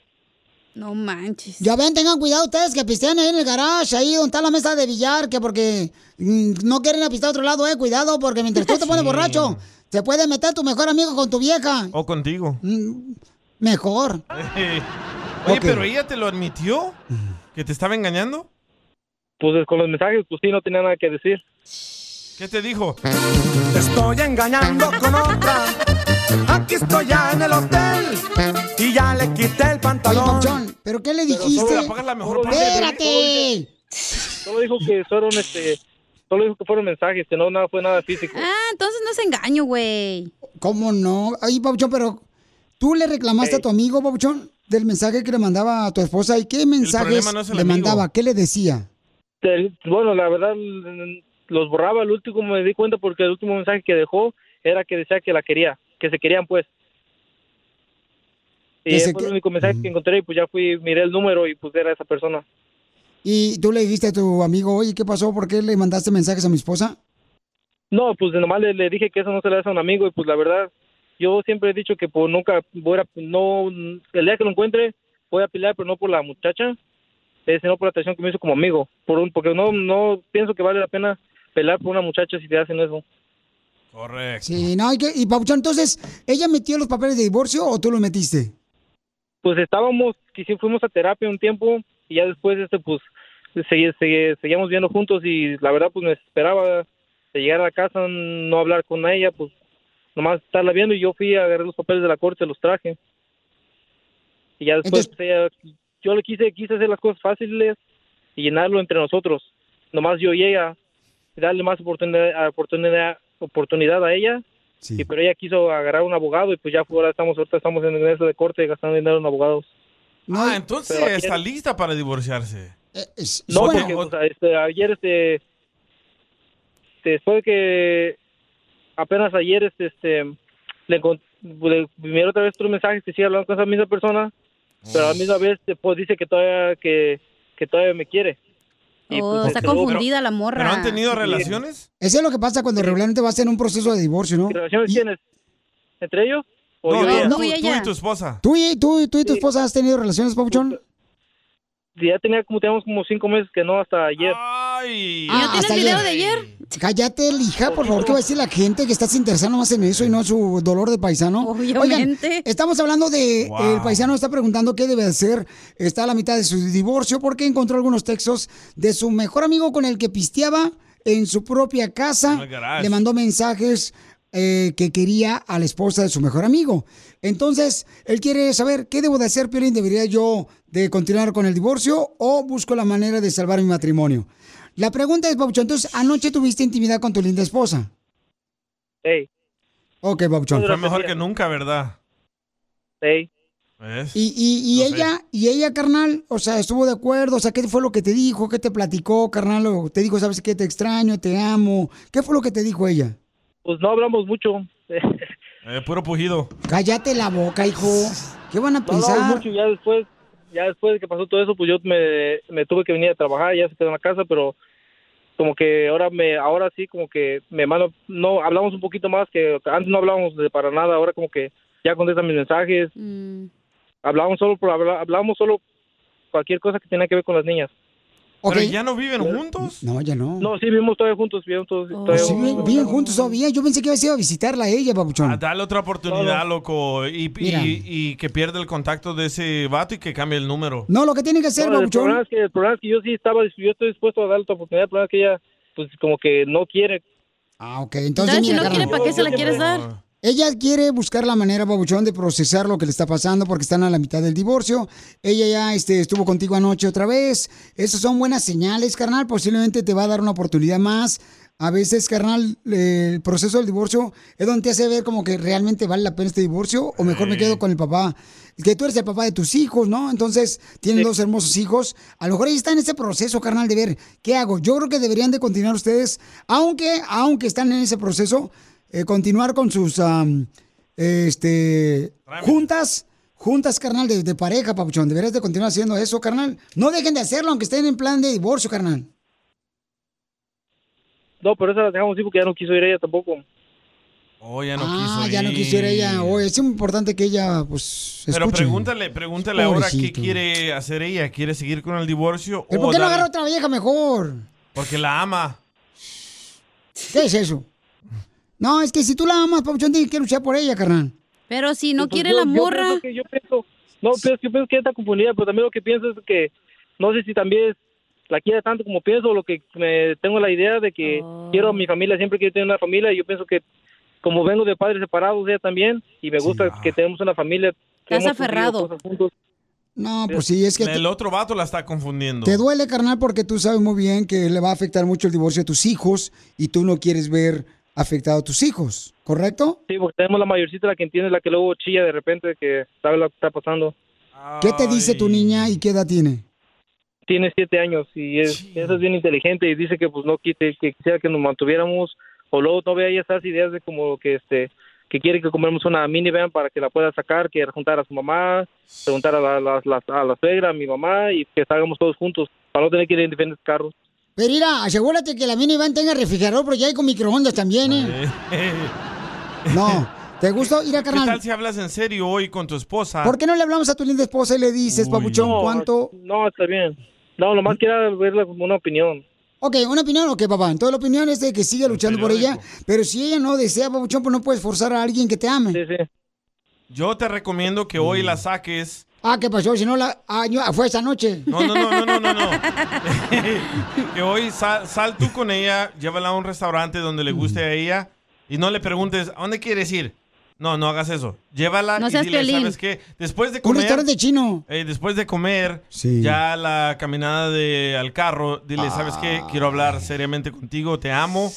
No manches. Ya ven, tengan cuidado ustedes que pistean ahí en el garage, ahí donde está la mesa de billar, que porque mm, no quieren apistar a otro lado, eh, cuidado, porque mientras tú te pones borracho, se puede meter tu mejor amigo con tu vieja. O contigo. Mejor. Oye, pero ella te lo admitió que te estaba engañando. Pues con los mensajes, pues sí, no tenía nada que decir. ¿Qué te dijo? Te estoy engañando con otra. Aquí estoy ya en el hotel. Y ya le quité el pantalón. ¿pero qué le dijiste? solo la mejor. ¡Espérate! Solo dijo que fueron, este, solo dijo que fueron mensajes, que no nada, fue nada físico. Ah, entonces no es engaño, güey. ¿Cómo no? Ay, Pabuchón, pero tú le reclamaste a tu amigo, Pabuchón, del mensaje que le mandaba a tu esposa. ¿Y qué mensajes no le amigo. mandaba? ¿Qué le decía? El- Bueno, la verdad, mm, los borraba. El último me di cuenta porque el último mensaje que dejó era que decía que la quería, que se querían, pues. Y fue que- el único mensaje que encontré y pues ya fui, miré el número y pues era esa persona. Y tú le dijiste a tu amigo, oye, ¿qué pasó? ¿Por qué le mandaste mensajes a mi esposa? No, pues nomás le, le dije que eso no se le hace a un amigo y pues la verdad, yo siempre he dicho que pues nunca voy a, no, el día que lo encuentre voy a pelear, pero no por la muchacha, eh, sino por la atención que me hizo como amigo, por un, porque no, no pienso que vale la pena pelear por una muchacha si te hacen eso. Correcto. Sí, no, y, que, y entonces, ¿ella metió los papeles de divorcio o tú los metiste? Pues estábamos, quisi- fuimos a terapia un tiempo y ya después este pues segui- segui- seguíamos viendo juntos y la verdad pues me esperaba de llegar a la casa, no hablar con ella, pues nomás estarla viendo y yo fui a agarrar los papeles de la corte, los traje. Y ya después pues, ella- yo le quise, quise hacer las cosas fáciles y llenarlo entre nosotros. Nomás yo y ella, darle más oportunidad, oportunidad, oportunidad a ella. Y pero ella quiso agarrar un abogado y pues ya ahora estamos, ahorita estamos en eso de corte gastando dinero en abogados. ah, entonces está lista para divorciarse. No, Bueno. porque o sea, este, ayer, este, después de que apenas ayer, este, este le, le miré otra vez otros mensajes que sigue hablando con esa misma persona, pero a la misma vez después dice que todavía, que, que todavía me quiere. Y, Oh, pues, está este, confundida la morra. ¿Pero han tenido relaciones? Eso es lo que pasa cuando regularmente vas en un proceso de divorcio, ¿no? ¿Relaciones tienes? ¿Entre ellos? ¿O No, yo y no, ella? tú, tú y tu esposa. ¿Tú y, tú, tú y tu esposa has tenido relaciones, Pabuchón? Ya tenía como, teníamos como cinco meses que no, hasta ayer. Ay. Ah, hasta ayer. Cállate, hija, por favor, ¿qué va a decir la gente que estás interesado más en eso y no en su dolor de paisano? Obviamente. Oigan, estamos hablando de, Wow. el paisano está preguntando qué debe hacer, está a la mitad de su divorcio porque encontró algunos textos de su mejor amigo con el que pisteaba en su propia casa. Le mandó mensajes eh, que quería a la esposa de su mejor amigo. Entonces, él quiere saber, ¿qué debo de hacer, Piolín? ¿Debería yo de continuar con el divorcio o busco la manera de salvar mi matrimonio? La pregunta es, Pabuchón, entonces, anoche tuviste intimidad con tu linda esposa. Hey, Ok, Pabuchón. Fue mejor que nunca, ¿verdad? ¿Ves? Y, y, y sé. ella, y ella, carnal, o sea, estuvo de acuerdo, o sea, ¿qué fue lo que te dijo? ¿Qué te platicó, carnal? ¿O te dijo, sabes qué, te extraño, te amo? ¿Qué fue lo que te dijo ella? Pues no hablamos mucho. Eh, puro pujido. Cállate la boca, hijo. ¿Qué van a No pensar? mucho, ya después, ya después de que pasó todo eso, pues yo me, me tuve que venir a trabajar, ya se quedó en la casa, pero como que ahora me, ahora sí como que me mando, no, hablamos un poquito más que antes no hablábamos de para nada, ahora como que ya contesta mis mensajes, hablamos solo por hablar, hablamos solo cualquier cosa que tenga que ver con las niñas. ¿Pero ya no viven juntos? No, ya no. No, sí, vivimos todavía juntos, vivimos todos. todavía- Sí, vi- viven juntos todavía. Yo pensé que ibas a ir a visitarla a ella, papuchón. Ah, dale otra oportunidad, loco. Y, y, y que pierda el contacto de ese vato y que cambie el número. No, lo que tiene que hacer, No, el papuchón. problema es que el problema es que yo sí estaba, yo estoy dispuesto a darle otra oportunidad, el problema es que ella, pues como que no quiere. Ah, ok. Entonces, Entonces, si no quiere. ¿para qué se la quieres dar? Ella quiere buscar la manera, Babuchón, de procesar lo que le está pasando porque están a la mitad del divorcio. Ella ya este, estuvo contigo anoche otra vez. Esas son buenas señales, carnal. Posiblemente te va a dar una oportunidad más. A veces, carnal, eh, el proceso del divorcio es donde te hace ver como que realmente vale la pena este divorcio o mejor me quedo con el papá. Que tú eres el papá de tus hijos, ¿no? Entonces, tienen dos hermosos hijos. A lo mejor ella está en ese proceso, carnal, de ver qué hago. Yo creo que deberían de continuar ustedes, aunque, aunque están en ese proceso, eh, continuar con sus am, este juntas, juntas, carnal, de, de pareja, papuchón. Deberías de continuar haciendo eso, carnal. No dejen de hacerlo, aunque estén en plan de divorcio, carnal. No, pero esa la dejamos así porque ya no quiso ir ella tampoco. Oh, ya no Ah, quiso ya no ir. quisiera ella. Oye, es importante que ella, pues, Pero pregúntale, pregúntale ahora qué quiere hacer ella. ¿Quiere seguir con el divorcio ¿Pero o por qué no agarra otra vieja mejor? Porque la ama. ¿Qué es eso? No, es que si tú la amas, papuchón, tienes que luchar por ella, carnal. Pero si no Pues quiere yo- la yo morra. pienso que- yo pienso, no, pero yo pienso que está confundida, pero también lo que pienso es que no sé si también la quiere tanto como pienso, lo que me tengo la idea de que quiero a mi familia, siempre quiero tener una familia, y yo pienso que como vengo de padres separados, ella también, y me gusta que tenemos una familia. Estás aferrado. No, pues sí, es que El otro vato la está confundiendo. te duele, carnal, porque tú sabes muy bien que le va a afectar mucho el divorcio a tus hijos y tú no quieres ver afectado a tus hijos, ¿correcto? Sí, porque tenemos la mayorcita, la que entiende, la que luego chilla de repente, que sabe lo que está pasando. ¿Qué te dice tu niña y qué edad tiene? tiene siete años y es, esa es bien inteligente y dice que pues no quite, que quisiera que nos mantuviéramos o luego no vea esas ideas de como que este que quiere que compremos una minivan para que la pueda sacar, que juntar a su mamá, preguntar a la, la, la- a la suegra, a mi mamá y que salgamos todos juntos para no tener que ir en diferentes carros. Pero mira, asegúrate que la minivan tenga refrigerador, porque ya hay con microondas también, ¿eh? No, ¿te gustó ir a ¿Qué carnal? tal si hablas en serio hoy con tu esposa? ¿Por qué no le hablamos a tu linda esposa y le dices, papuchón, No, cuánto? No, está bien. No, nomás quiero verla como una opinión. Ok, una opinión, ok, papá. Entonces la opinión es de que siga luchando por ella, pero si ella no desea, papuchón, pues no puedes forzar a alguien que te ame. Sí, sí. Yo te recomiendo que hoy la saques. Ah, ¿qué pasó? Si no, la... ah, yo- fue esa noche. No, no, no, no, no, no, no. que hoy sal, sal tú con ella, llévala a un restaurante donde le guste a ella y no le preguntes, ¿a dónde quieres ir? No, no hagas eso. Llévala No y seas dile, Piolín. ¿sabes qué? Después de Un comer... restaurante chino. eh, después de comer, Sí. ya la caminada de, al carro, dile, ¿sabes qué? Quiero hablar seriamente contigo, te amo,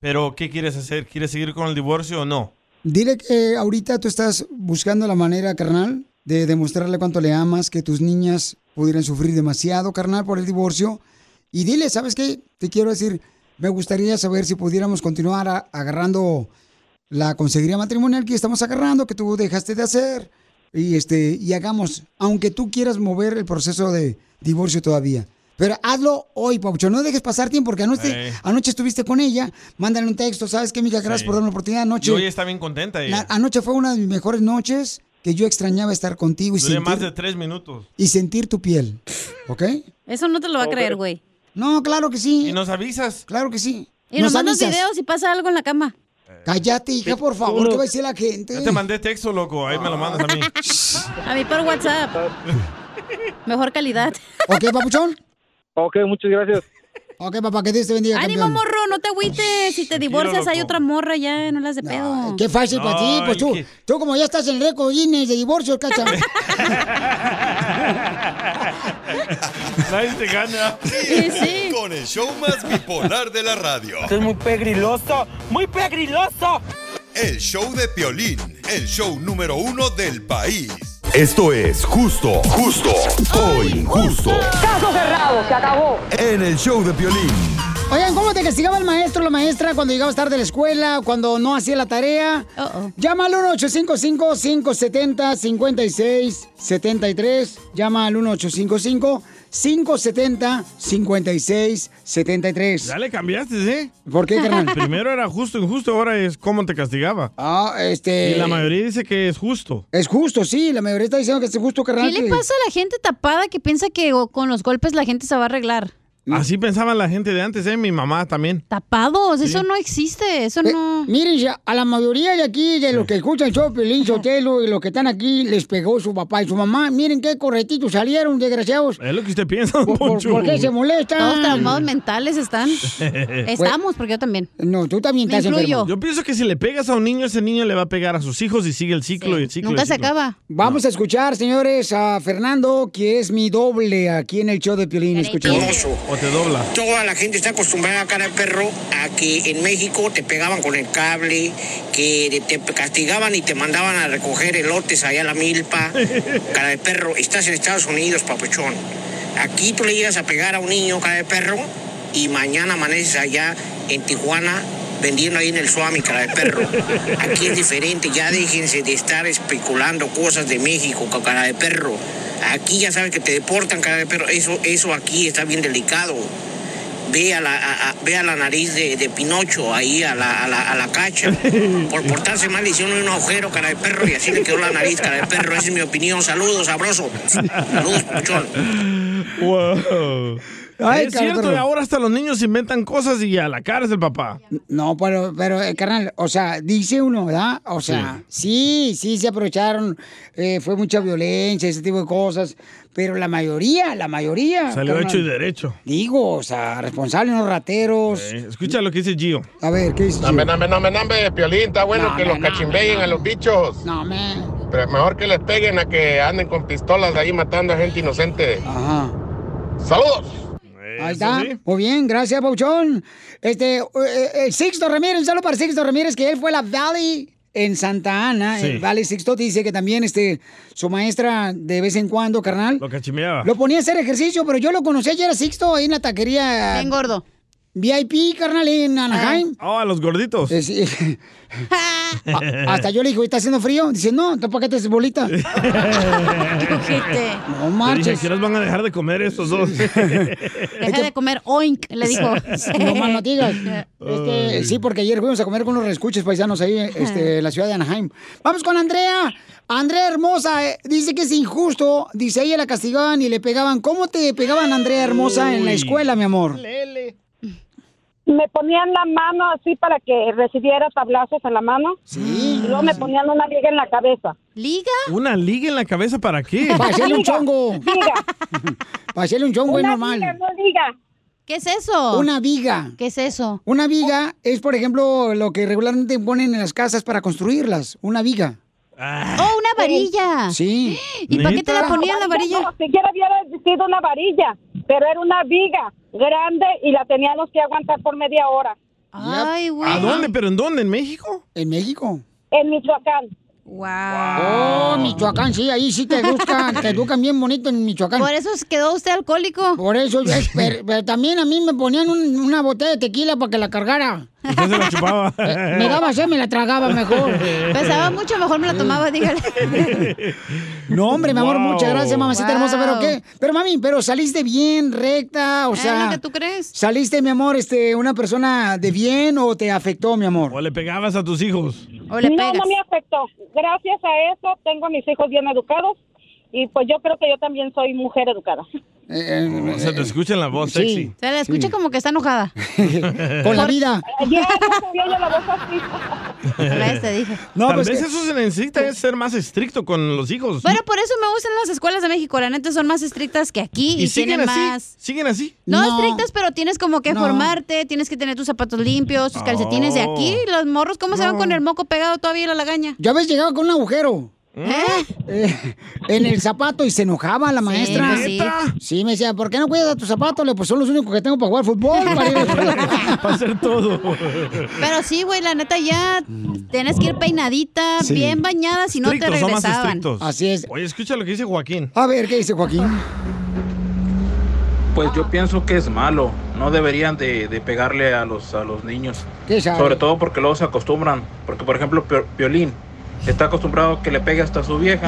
pero ¿qué quieres hacer? ¿Quieres seguir con el divorcio o no? Dile que ahorita tú estás buscando la manera, carnal, de demostrarle cuánto le amas, que tus niñas pudieran sufrir demasiado, carnal, por el divorcio. Y dile, ¿sabes qué? Te quiero decir, me gustaría saber si pudiéramos continuar agarrando la consejería matrimonial que estamos agarrando, que tú dejaste de hacer. Y, este, y hagamos, aunque tú quieras mover el proceso de divorcio todavía. Pero hazlo hoy, Paucho. No dejes pasar tiempo, porque anoche, anoche estuviste con ella. Mándale un texto, ¿sabes qué, mija? Gracias Sí. por darme la oportunidad. Anoche, Y hoy está bien contenta la- anoche fue una de mis mejores noches que yo extrañaba estar contigo y Duré más sentir, de tres minutos. y sentir tu piel. ¿Ok? Eso no te lo va a creer, güey. No, claro que sí. ¿Y nos avisas? Claro que sí. Y nos mandas avisas. videos si pasa algo en la cama. Cállate, hija, por favor, ¿qué va a decir la gente? Ya te mandé texto, loco. Ahí me lo mandas a mí. A mí por WhatsApp. Mejor calidad. ¿Ok, papuchón? Ok, muchas gracias. Ok, papá, que Dios te bendiga, Ánimo, campeón. morro, no te agüites. Si te divorcias, hay otra morra ya, no las de pedo. Qué fácil para ti, pues tú, tú como ya estás en el récord Guinness de divorcio, cacha. Nadie te gana. Con el show más bipolar de la radio. Esto es muy pegriloso, muy pegriloso. El show de Piolín, el show número uno del país. Esto es justo, justo o injusto. Caso cerrado, se acabó. En el show de Piolín. Oigan, ¿cómo te castigaba el maestro o la maestra cuando llegabas tarde de la escuela, cuando no hacía la tarea? Llama al 1-855-570-5673. Llama al 1-855-570-5673. Ya le cambiaste, ¿eh? ¿Por qué, carnal? Primero era justo, injusto, ahora es cómo te castigaba. Ah, este... Y la mayoría dice que es justo. Es justo, sí, la mayoría está diciendo que es justo, carnal. ¿Qué le pasa a la gente tapada que piensa que con los golpes la gente se va a arreglar? Así pensaba la gente de antes, ¿eh? Mi mamá también. Tapados, Sí. eso no existe, eso Eh, no... Miren, ya, a la mayoría de aquí, de los que escuchan el show, Pelín Sotelo y los que están aquí, les pegó su papá y su mamá. Miren qué corretitos salieron, desgraciados. Es lo que usted piensa, don ¿Por, por- Poncho. por qué se molestan? Todos traumados mentales están. Pues- Estamos, porque yo también. No, tú también Me incluyo. Yo pienso que si le pegas a un niño, ese niño le va a pegar a sus hijos y sigue el ciclo y el ciclo. y el ciclo. Vamos a escuchar, señores, a Fernando, que es mi doble aquí en el show de Piolín. Escuchemos. O te dobla. Toda la gente está acostumbrada a cara de perro a que en México te pegaban con el cable, que te castigaban y te mandaban a recoger elotes allá a la milpa. Cara de perro, estás en Estados Unidos, papuchón. Aquí tú le llegas a pegar a un niño cara de perro y mañana amaneces allá en Tijuana vendiendo ahí en el Suami cara de perro. Aquí es diferente, ya déjense de estar especulando cosas de México, cara de perro. Aquí ya sabes que te deportan cara de perro, eso, eso aquí está bien delicado ve a la, a- la nariz de, Pinocho ahí a la, a la, a la cacha. Por portarse mal hicieron un agujero, cara de perro, y así le quedó la nariz, cara de perro. Esa es mi opinión. Saludos, sabroso. Saludos, puchón. Wow. Ay, es cierto, pero- y ahora hasta los niños inventan cosas y a la cara es el papá. No, pero, pero eh, carnal, o sea, dice uno, ¿verdad? O sea, sí, sí, se aprovecharon, eh, fue mucha violencia, ese tipo de cosas, pero la mayoría, la mayoría. Salió carnal, hecho y derecho. Digo, o sea, responsables, no rateros. Eh, escucha lo que dice Gio. A ver, ¿qué dice? Nambe, nambe, nambe, nambe, Piolín, está bueno No, que no, los no, cachimbeguen a los bichos. No, me. Pero mejor que les peguen a que anden con pistolas ahí matando a gente inocente. Ajá. ¡Saludos! Ahí está. Muy bien, gracias, Pauchón. Este, eh, eh, Sixto Ramírez, un saludo para Sixto Ramírez, que él fue a la Valley en Santa Ana. Sí. El Valley Sixto dice que también este, su maestra de vez en cuando, carnal. Lo cachimeaba. Lo ponía a hacer ejercicio, pero yo lo conocí ayer a Sixto ahí en la taquería. Bien gordo. VIP, carnal, en Anaheim. Oh, a los gorditos. Eh, sí. A- hasta yo le dije, ¿está haciendo frío? Dice, no, ¿tú para qué te haces bolita? no Le dije, marches. ¿qué nos van a dejar de comer estos dos? Deja de comer oink, le dijo. no más no digas. Este, sí, porque ayer fuimos a comer con unos reescuches paisanos ahí este, en la ciudad de Anaheim. Vamos con Andrea. Andrea hermosa, eh, dice que es injusto. Dice, ella la castigaban y le pegaban. ¿Cómo te pegaban, Andrea hermosa, en la escuela, mi amor? Me ponían la mano así para que recibiera tablazos en la mano. Sí. Y luego me ponían una liga en la cabeza. ¿Liga? ¿Una liga en la cabeza para qué? Para hacerle un chongo. Para hacerle un chongo es Una normal. viga, no liga. ¿Qué es eso? Una viga. ¿Qué es eso? Una viga es, por ejemplo, lo que regularmente ponen en las casas para construirlas. Una viga. ¡Oh, una varilla! Sí. ¿Y para qué te la ponían la varilla? No, siquiera hubiera sido una varilla, pero era una viga grande y la teníamos que aguantar por media hora. Ay, güey. ¿A dónde? ¿Pero en dónde? ¿En México? En México. En Michoacán. Wow. Oh, Michoacán, sí, ahí sí te educan, te educan bien bonito en Michoacán. Por eso quedó usted alcohólico. Por eso, yo- pero, pero también a mí me ponían un- una botella de tequila para que la cargara. Usted se la chupaba. Me daba sed, me la tragaba mejor. Pesaba mucho, mejor me la tomaba, dígale. No, hombre, mi amor, Wow. muchas gracias, mamacita Wow. hermosa. ¿Pero qué? Pero, mami, pero saliste bien, recta, o Es sea... lo que tú crees. ¿Saliste, mi amor, este, una persona de bien o te afectó, mi amor? ¿O le pegabas a tus hijos? no, no me afectó. Gracias a eso tengo a mis hijos bien educados y pues yo creo que yo también soy mujer educada. Eh, Se te escucha en la voz sexy. Se le escucha como que está enojada. Con la vida. Ya, ya sabía yo la voz así. La vez te dije. No, Tal pues vez que- eso se necesita es ser más estricto con los hijos. Bueno, por eso me gustan las escuelas de México. La neta son más estrictas que aquí y, ¿Y siguen tienen así? más. ¿Siguen así? No, No. estrictas, pero tienes como que No. formarte, tienes que tener tus zapatos limpios, tus calcetines de aquí. Los morros, ¿cómo se van con el moco pegado todavía a la lagaña? Yo había llegado con un agujero. ¿Eh? eh, en el zapato y se enojaba la maestra. pues sí. Sí, me decía, ¿por qué no cuidas tus zapatos? Le, Pues son los únicos que tengo para jugar fútbol. para a la escuela". Para hacer todo. Pero sí, güey, la neta ya tienes que ir peinadita, Sí. bien bañada, si no te son más regresaban. estrictos. Así es. Oye, escucha lo que dice Joaquín. A ver, ¿qué dice Joaquín? pues yo pienso que es malo. No deberían de, de pegarle a los, a los niños. ¿Qué sabe? Sobre todo porque luego se acostumbran. Porque, por ejemplo, Piolín está acostumbrado a que le pegue hasta a su vieja.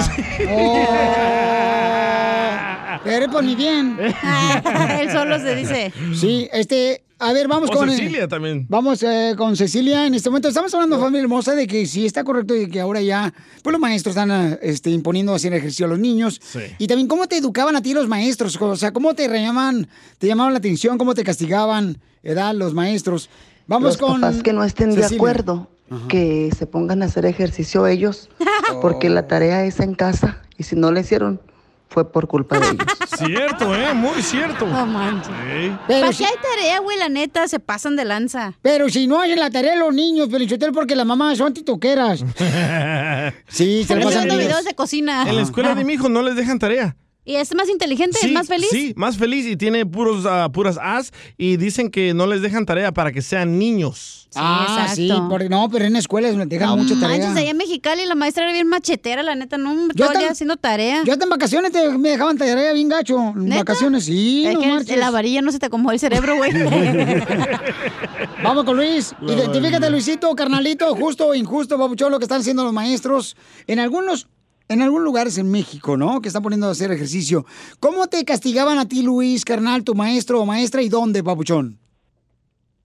Pero pues ni bien. Él solo se dice. Sí, este, a ver, vamos O con... Cecilia también. Vamos eh, con Cecilia en este momento. Estamos hablando, familia hermosa, de que sí está correcto y que ahora ya, pues los maestros están este, imponiendo hacer ejercicio a los niños. Y también cómo te educaban a ti los maestros, o sea, cómo te llamaban, te llamaban la atención, cómo te castigaban, edad, los maestros. Vamos los con... papás que no estén de Cecilia. Que se pongan a hacer ejercicio ellos, porque la tarea es en casa y si no la hicieron fue por culpa de ellos. Cierto, ¿eh? Muy cierto. No manches. Sí. ¿Para qué hay tarea, güey? La neta, se pasan de lanza. Pero si no hacen la tarea los niños, Pelichotel, porque las mamás son titoqueras. Sí, se pasan días. videos de cocina. En la escuela de mi hijo no les dejan tarea. ¿Y es más inteligente? ¿Es más feliz? Sí, más feliz y tiene puros, ah, puras As y dicen que no les dejan tarea para que sean niños. ah, sí, exacto. porque no, pero en escuelas me dejan No mucha tarea. manches, allá en Mexicali la maestra era bien machetera, la neta, no, Yo todo el día tam- haciendo tarea. Yo hasta en vacaciones te- me dejaban tarea bien gacho. En ¿Neta? vacaciones, sí. Es no que marches. la varilla no se te acomodó el cerebro, güey. Vamos con Luis. La Identifícate, varilla. Luisito, carnalito, justo o injusto, babuchón, lo que están haciendo los maestros en algunos, en algunos lugares en México, ¿no? Que están poniendo a hacer ejercicio. ¿Cómo te castigaban a ti, Luis, carnal, tu maestro o maestra y dónde, babuchón?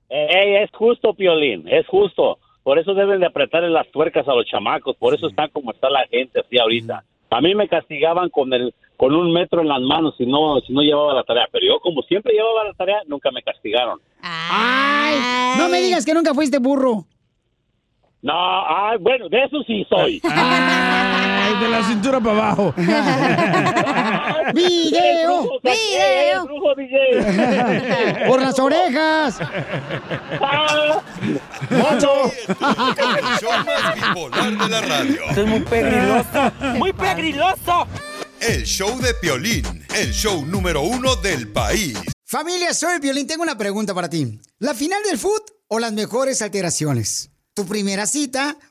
Ey, es justo, Piolín, es justo. Por eso deben de apretarle las tuercas a los chamacos, por eso están como está la gente así ahorita. A mí me castigaban con el con un metro en las manos si no si no llevaba la tarea, pero yo como siempre llevaba la tarea, nunca me castigaron. Ay, no me digas que nunca fuiste burro. No, ah, bueno, de eso sí soy. Ay, de la cintura para abajo. ¡Video! ¡Video! ¡Por las orejas! El show más bipolar de la radio. Esto es muy pegriloso, muy pegriloso. El show de Piolín, el show número uno del país. Familia, soy Violín. Tengo una pregunta para ti. ¿La final del foot o las mejores alteraciones? ¿Tu primera cita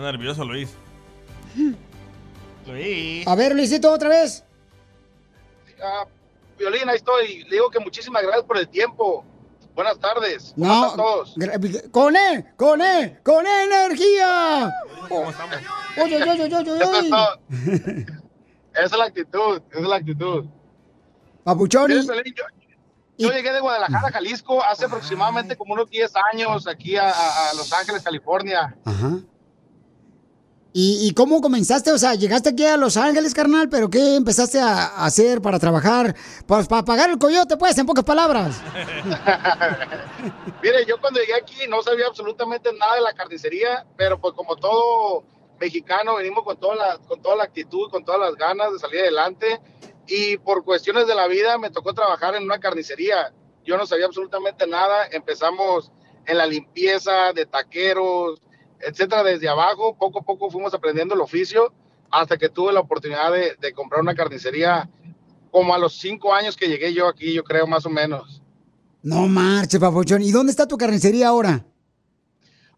Está nervioso, Luis. Luis. A ver, Luisito, otra vez. Ah, Violín, ahí estoy. Le digo que muchísimas gracias por el tiempo. Buenas tardes. ¿Cómo No, están todos? gra- con E, con E, con E energía. ¿Cómo estamos? Oye, oye, oye, oye. Esa es la actitud, esa es la actitud. Papuchón, yo, yo llegué de Guadalajara, Jalisco, hace aproximadamente como unos 10 años aquí a, a- a Los Ángeles, California. Ajá. ¿Y, y cómo comenzaste? O sea, llegaste aquí a Los Ángeles, carnal, pero ¿qué empezaste a hacer para trabajar? Pues para pagar el coyote, pues, en pocas palabras. Mire, yo cuando llegué aquí no sabía absolutamente nada de la carnicería, pero pues como todo mexicano venimos con toda la, con toda la actitud, con todas las ganas de salir adelante y por cuestiones de la vida me tocó trabajar en una carnicería. Yo no sabía absolutamente nada, empezamos en la limpieza de taqueros, etcétera, desde abajo, poco a poco fuimos aprendiendo el oficio hasta que tuve la oportunidad de, de comprar una carnicería como a los cinco años que llegué yo aquí, yo creo más o menos. No marche, papuchón. ¿Y dónde está tu carnicería ahora?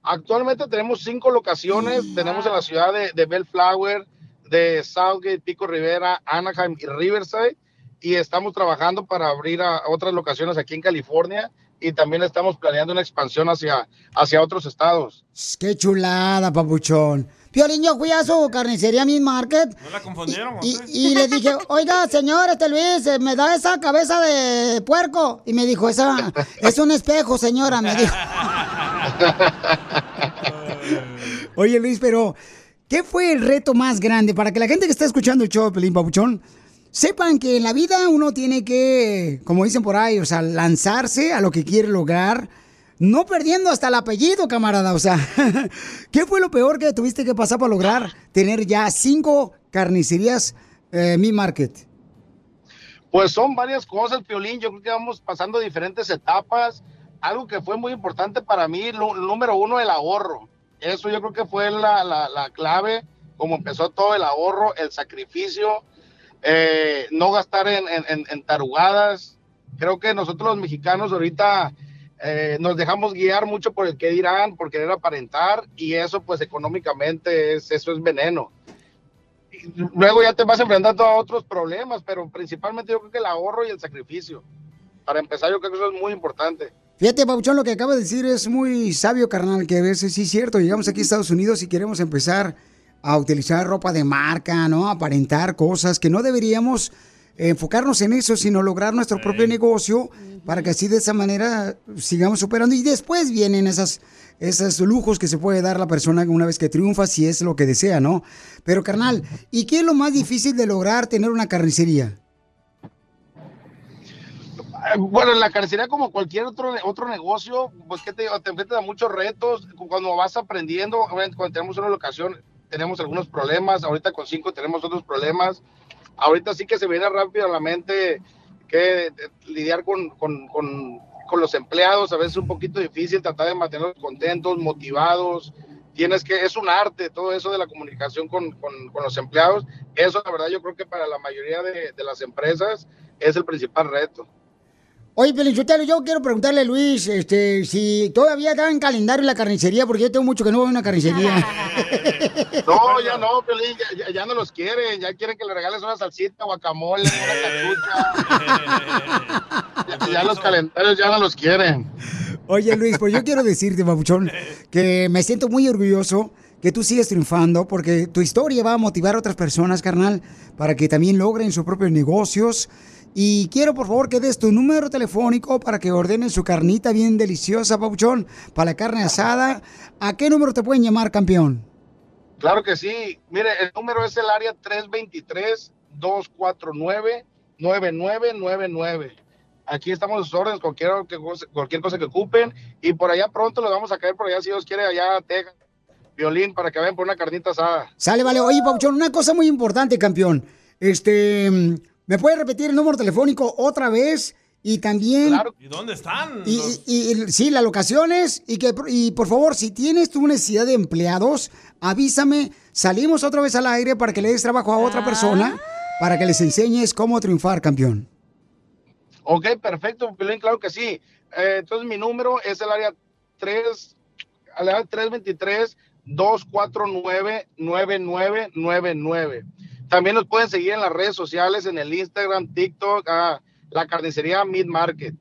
Actualmente tenemos cinco locaciones. Tenemos en la ciudad de, de Bellflower, de Southgate, Pico Rivera, Anaheim y Riverside. Y estamos trabajando para abrir a otras locaciones aquí en California. Y también estamos planeando una expansión hacia, hacia otros estados. Qué chulada, papuchón. Piolín, yo fui a su carnicería Meat Market ¿No la confundieron? y, y le dije, oiga, señor, este Luis, eh, ¿me da esa cabeza de puerco? Y me dijo, esa es un espejo, señora, me dijo. Oye, Luis, pero ¿qué fue el reto más grande para que la gente que está escuchando el show Pelín Papuchón sepan que en la vida uno tiene que, como dicen por ahí, o sea, lanzarse a lo que quiere lograr, no perdiendo hasta el apellido, camarada? O sea, ¿qué fue lo peor que tuviste que pasar para lograr tener ya cinco carnicerías eh, Mi Market? Pues son varias cosas, Piolín. Yo creo que vamos pasando diferentes etapas. Algo que fue muy importante para mí, lo- número uno, el ahorro. Eso yo creo que fue la, la- la clave, como empezó todo el ahorro, el sacrificio, eh, no gastar en, en- tarugadas. Creo que nosotros los mexicanos ahorita eh, nos dejamos guiar mucho por el que dirán, por querer aparentar, y eso pues económicamente es, eso es veneno luego ya te vas enfrentando a otros problemas, pero principalmente yo creo que el ahorro y el sacrificio. Para empezar, yo creo que eso es muy importante. Fíjate, Pabuchón, lo que acaba de decir es muy sabio, carnal, que a veces sí es cierto. Llegamos aquí a Estados Unidos y queremos empezar a utilizar ropa de marca, ¿no? Aparentar cosas que no deberíamos enfocarnos en eso, sino lograr nuestro propio negocio para que así de esa manera sigamos superando. Y después vienen esas, esos lujos que se puede dar la persona una vez que triunfa, si es lo que desea, ¿no? Pero, carnal, ¿y qué es lo más difícil de lograr tener una carnicería? Eh, Bueno, en la carnicería, como cualquier otro, otro negocio, pues que te, digo? te enfrentas a muchos retos. Cuando vas aprendiendo, obviamente, cuando tenemos una locación, tenemos algunos problemas. Ahorita con cinco tenemos otros problemas. Ahorita sí que se viene rápido a la mente que eh, lidiar con, con, con, con los empleados a veces es un poquito difícil, tratar de mantenerlos contentos, motivados. Tienes que, es un arte todo eso de la comunicación con, los empleados. Eso, la verdad, yo creo que para la mayoría de, de las empresas es el principal reto. Oye, Pelinchotelo, yo quiero preguntarle a Luis este, si todavía está en calendario la carnicería, porque yo tengo mucho que no voy a una carnicería. No, ya no, Piolín, ya, no los quieren, ya quieren que le regales una salsita, guacamole, una cachucha. ya, ya los calendarios ya no los quieren. Oye, Luis, pues yo quiero decirte, papuchón, que me siento muy orgulloso que tú sigues triunfando, porque tu historia va a motivar a otras personas, carnal, para que también logren sus propios negocios. Y quiero, por favor, que des tu número telefónico para que ordenen su carnita bien deliciosa, papuchón, para la carne asada. ¿A qué número te pueden llamar, campeón? Claro que sí. Mire, el número es el área 323-249-9999. Aquí estamos a sus órdenes, cualquier, cosa- cualquier cosa que ocupen. Y por allá pronto los vamos a caer por allá, si Dios quiere, allá a Texas. Violín, para que vayan por una carnita asada. Sale, vale. Oye, Pauchón, una cosa muy importante, campeón. Este, ¿me puedes repetir el número telefónico otra vez? Y también... ¿Y dónde están? Y, y- y- sí, las locaciones. Y, que, y por favor, si tienes tu necesidad de empleados, avísame. Salimos otra vez al aire para que le des trabajo a otra persona, para que les enseñes cómo triunfar, campeón. Ok, perfecto, Piolín, claro que sí. Eh, entonces mi número es el área 3, al área 323 249 9999. También nos pueden seguir en las redes sociales, en el Instagram, TikTok, a la carnicería Mid Market.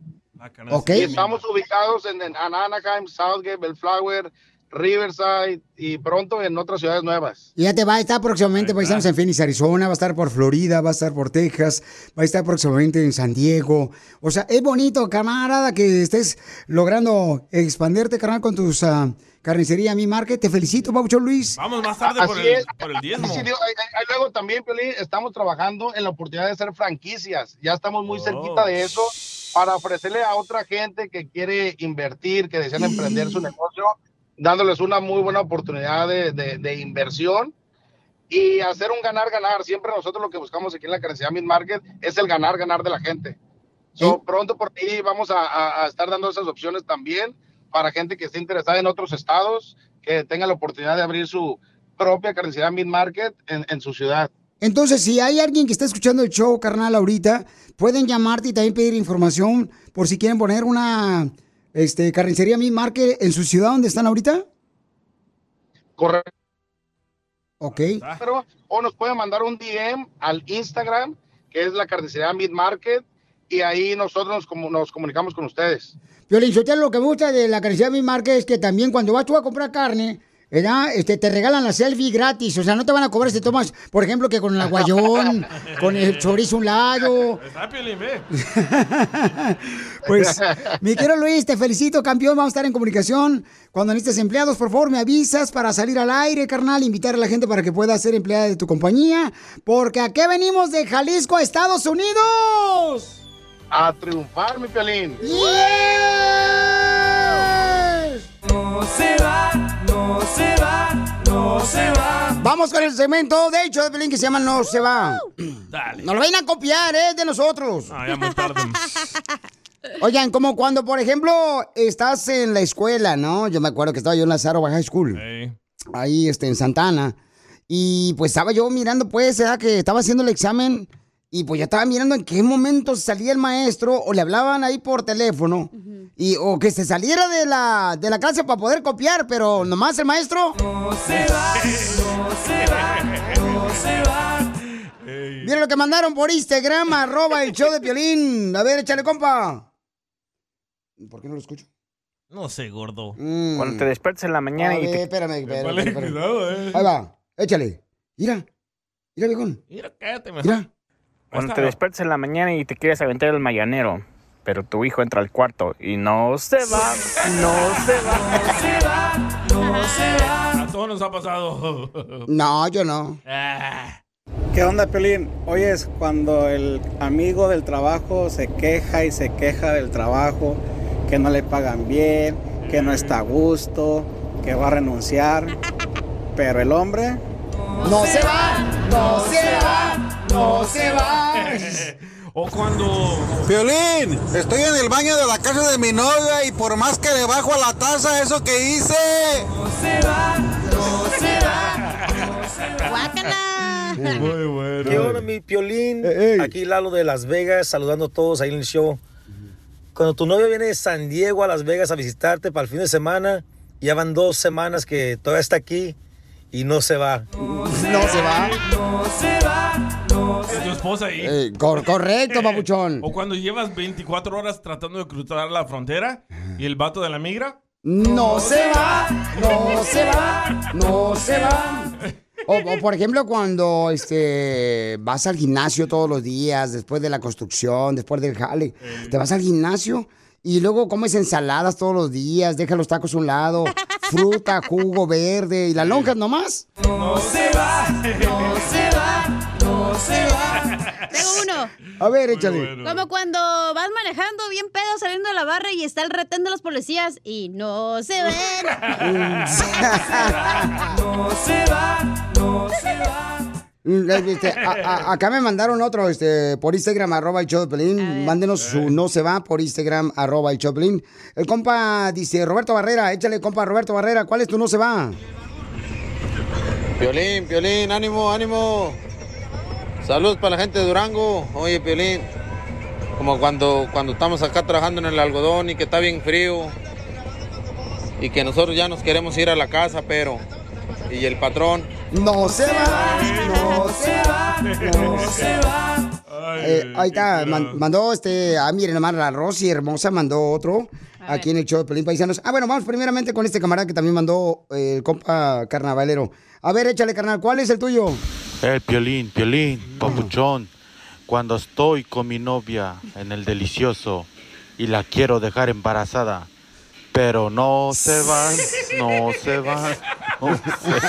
Ok. Y estamos ubicados en, en Anaheim, Southgate, Bellflower, Riverside y pronto en otras ciudades nuevas. Y ya te va a estar próximamente, paisanos, en Phoenix, Arizona, va a estar por Florida, va a estar por Texas, va a estar próximamente en San Diego. O sea, es bonito, camarada, que estés logrando expandirte, carnal, con tus ah, carnicería Mi Market. Te felicito, Paucho Luis. Vamos más tarde por el, es. por el diezmo. Sí, digo, ahí- ahí luego también, Piolín, estamos trabajando en la oportunidad de hacer franquicias. Ya estamos muy cerquita de eso para ofrecerle a otra gente que quiere invertir, que desean emprender su negocio, dándoles una muy buena oportunidad de, de- de inversión y hacer un ganar-ganar. Siempre nosotros lo que buscamos aquí en la Carnicería Mid Market es el ganar-ganar de la gente. So, Pronto por ti vamos a, a- a estar dando esas opciones también para gente que esté interesada en otros estados, que tenga la oportunidad de abrir su propia carnicería Mid Market en, en su ciudad. Entonces, si hay alguien que está escuchando el show, carnal, ahorita, pueden llamarte y también pedir información por si quieren poner una este, carnicería Mi Market en su ciudad donde están ahorita. Correcto. Ok. Pero, o nos pueden mandar un DM al Instagram, que es la carnicería Mid Market, y ahí nosotros nos, nos comunicamos con ustedes. Violín, lo que me gusta de la carnicería Mi Market es que también cuando vas tú a comprar carne, ¿verdad? Este, te regalan la selfie gratis. O sea, no te van a cobrar si tomas, por ejemplo, que con el aguayón, con el chorizo a un lado. Está Piolín, ve. Pues, mi querido Luis, te felicito, campeón. Vamos a estar en comunicación. Cuando necesites empleados, por favor, me avisas para salir al aire, carnal. Invitar a la gente para que pueda ser empleada de tu compañía. Porque aquí venimos de Jalisco, a Estados Unidos. A triunfar, mi Piolín. No se va, no se va, no se va. Vamos con el segmento de hecho de Pelín que se llama No se va. Dale. No lo vayan a copiar, ¿eh? De nosotros. Ah, ya muy tarde. Oigan, como cuando, por ejemplo, estás en la escuela, ¿no? Yo me acuerdo que estaba yo en la Zaro High School. Ahí, este, en Santana. Y pues estaba yo mirando, pues, ¿verdad? que estaba haciendo el examen. Y pues ya estaba mirando en qué momento salía el maestro o le hablaban ahí por teléfono. Y, o que se saliera de la, de la clase para poder copiar, pero nomás el maestro. No se va, no se va, no se va. Mira lo que mandaron por Instagram, arroba el show de Piolín. A ver, échale, compa. ¿Por qué no lo escucho? No sé, gordo. Cuando te despiertes en la mañana A y ver, te... espérame, espérame, Vale, espérame. cuidado, eh. Ahí va, échale. Mira, mira, viejón. Mira, cállate mejor. Mira. Cuando te despiertes en la mañana y te quieres aventar el mañanero, pero tu hijo entra al cuarto y no se va, no se va. No se va, no se va. A todos nos ha pasado. No, yo no. Ah. ¿Qué onda, Pelín? Oye, es cuando el amigo del trabajo se queja y se queja del trabajo, que no le pagan bien, que no está a gusto, que va a renunciar. Pero el hombre... No se va, no se va, no se va. o cuando. Violín, estoy en el baño de la casa de mi novia y por más que le bajo a la taza, eso que hice. No se va, no se va. Muy bueno. ¿Qué onda, mi piolín? Aquí Lalo de Las Vegas, saludando a todos ahí en el show. Cuando tu novio viene de San Diego a Las Vegas a visitarte para el fin de semana, ya van dos semanas que todavía está aquí y no se va. No se va. No se va, no Es tu esposa ahí. Eh, cor- correcto, papuchón. O cuando llevas 24 horas tratando de cruzar la frontera y el vato de la migra. No se va, no se va, no se va. O, o, por ejemplo, cuando este vas al gimnasio todos los días, después de la construcción, después del jale, te vas al gimnasio y luego comes ensaladas todos los días, dejas los tacos a un lado, fruta, jugo verde y las lonjas nomás. No se va, no se va, no se va. Tengo uno. A ver, échale. Como cuando vas manejando bien pedo saliendo de la barra y está el retén de los policías y no se ven. No se va, no se va. Mm, este, a- a- acá me mandaron otro este, por Instagram, arroba de Pelín. Mándenos su no se va por Instagram, arroba de Pelín. El compa dice, Roberto Barrera, échale compa Roberto Barrera, ¿cuál es tu no se va? Piolín, Piolín, ánimo, ánimo. Saludos para la gente de Durango. Oye, Piolín, como cuando, cuando estamos acá trabajando en el algodón y que está bien frío y que nosotros ya nos queremos ir a la casa, pero... Y el patrón... No se va, no se va, no se va. Eh, ahí está, man- mandó este, ah, miren nomás, la Rosy hermosa mandó otro aquí en el show de Pelín Paisanos. Ah, bueno, vamos primeramente con este camarada que también mandó eh, el compa carnavalero. A ver, échale, carnal, ¿cuál es el tuyo? El piolín, piolín, papuchón. Cuando estoy con mi novia en el delicioso y la quiero dejar embarazada, pero no se van, no se van. no se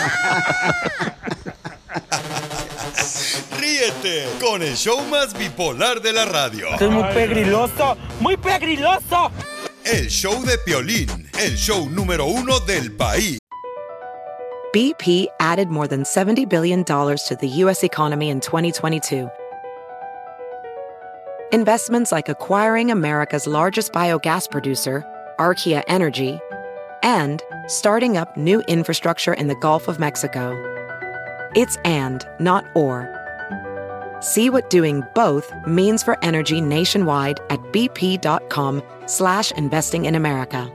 Ríete con el show más bipolar de la radio. Esto es muy pegriloso, muy pegriloso. El show de Piolín, el show número uno del país. BP added more than $70 billion to the U.S. economy in 2022. Investments like acquiring America's largest biogas producer, Archaea Energy, and starting up new infrastructure in the Gulf of Mexico. It's and, not or. See what doing both means for energy nationwide at bp.com slash investing in America.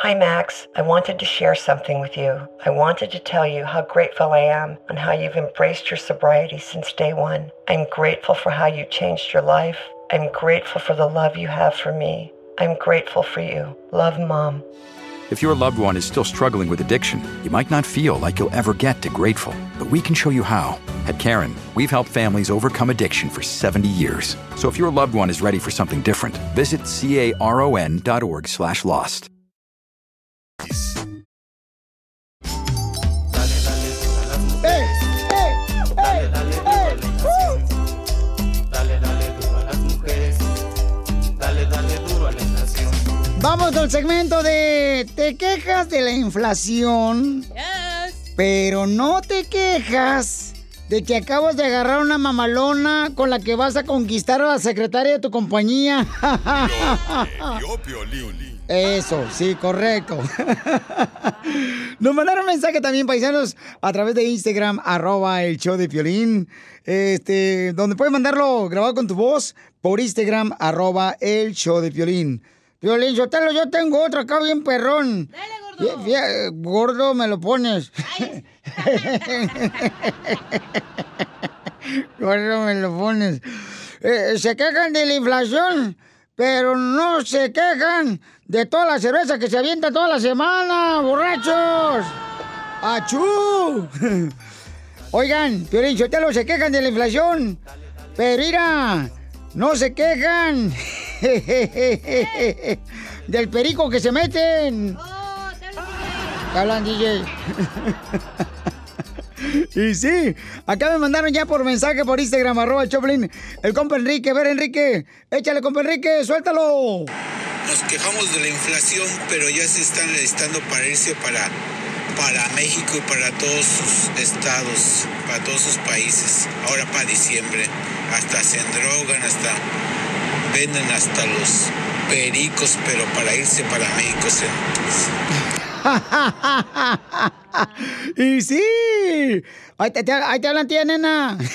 Hi, Max. I wanted to share something with you. I wanted to tell you how grateful I am and how you've embraced your sobriety since day one. I'm grateful for how you changed your life. I'm grateful for the love you have for me. I'm grateful for you. Love, Mom. If your loved one is still struggling with addiction, you might not feel like you'll ever get to grateful, but we can show you how. At Karen, we've helped families overcome addiction for 70 years. So if your loved one is ready for something different, visit caron.org Vamos al segmento de te quejas de la inflación, pero no te quejas de que acabas de agarrar una mamalona con la que vas a conquistar a la secretaria de tu compañía. Eso, sí, correcto. Nos mandaron mensaje también, paisanos, a través de Instagram, arroba el show de Piolín, este, donde puedes mandarlo grabado con tu voz por Instagram, arroba el show de Piolín. Piolín, Sotelo, yo tengo otro acá bien perrón. Dale, gordo. gordo, me lo pones. gordo, me lo pones. Eh, se quejan de la inflación, pero no se quejan de toda la cerveza que se avienta toda la semana, borrachos. ¡Achú! Oigan, Piolín Sotelo, se quejan de la inflación, pero mira, no se quejan del perico que se meten. ¿Qué hablan, DJ? y sí, acá me mandaron ya por mensaje por Instagram, arroba el Choplin, el compa Enrique. A ver, Enrique, échale, compa Enrique, suéltalo. Nos quejamos de la inflación, pero ya se están listando para irse para, para México y para todos sus estados, para todos sus países. Ahora para diciembre. Hasta se endrogan, hasta venden hasta los pericos, pero para irse para México. y sí, ahí te, te- ahí te hablan, tía nena.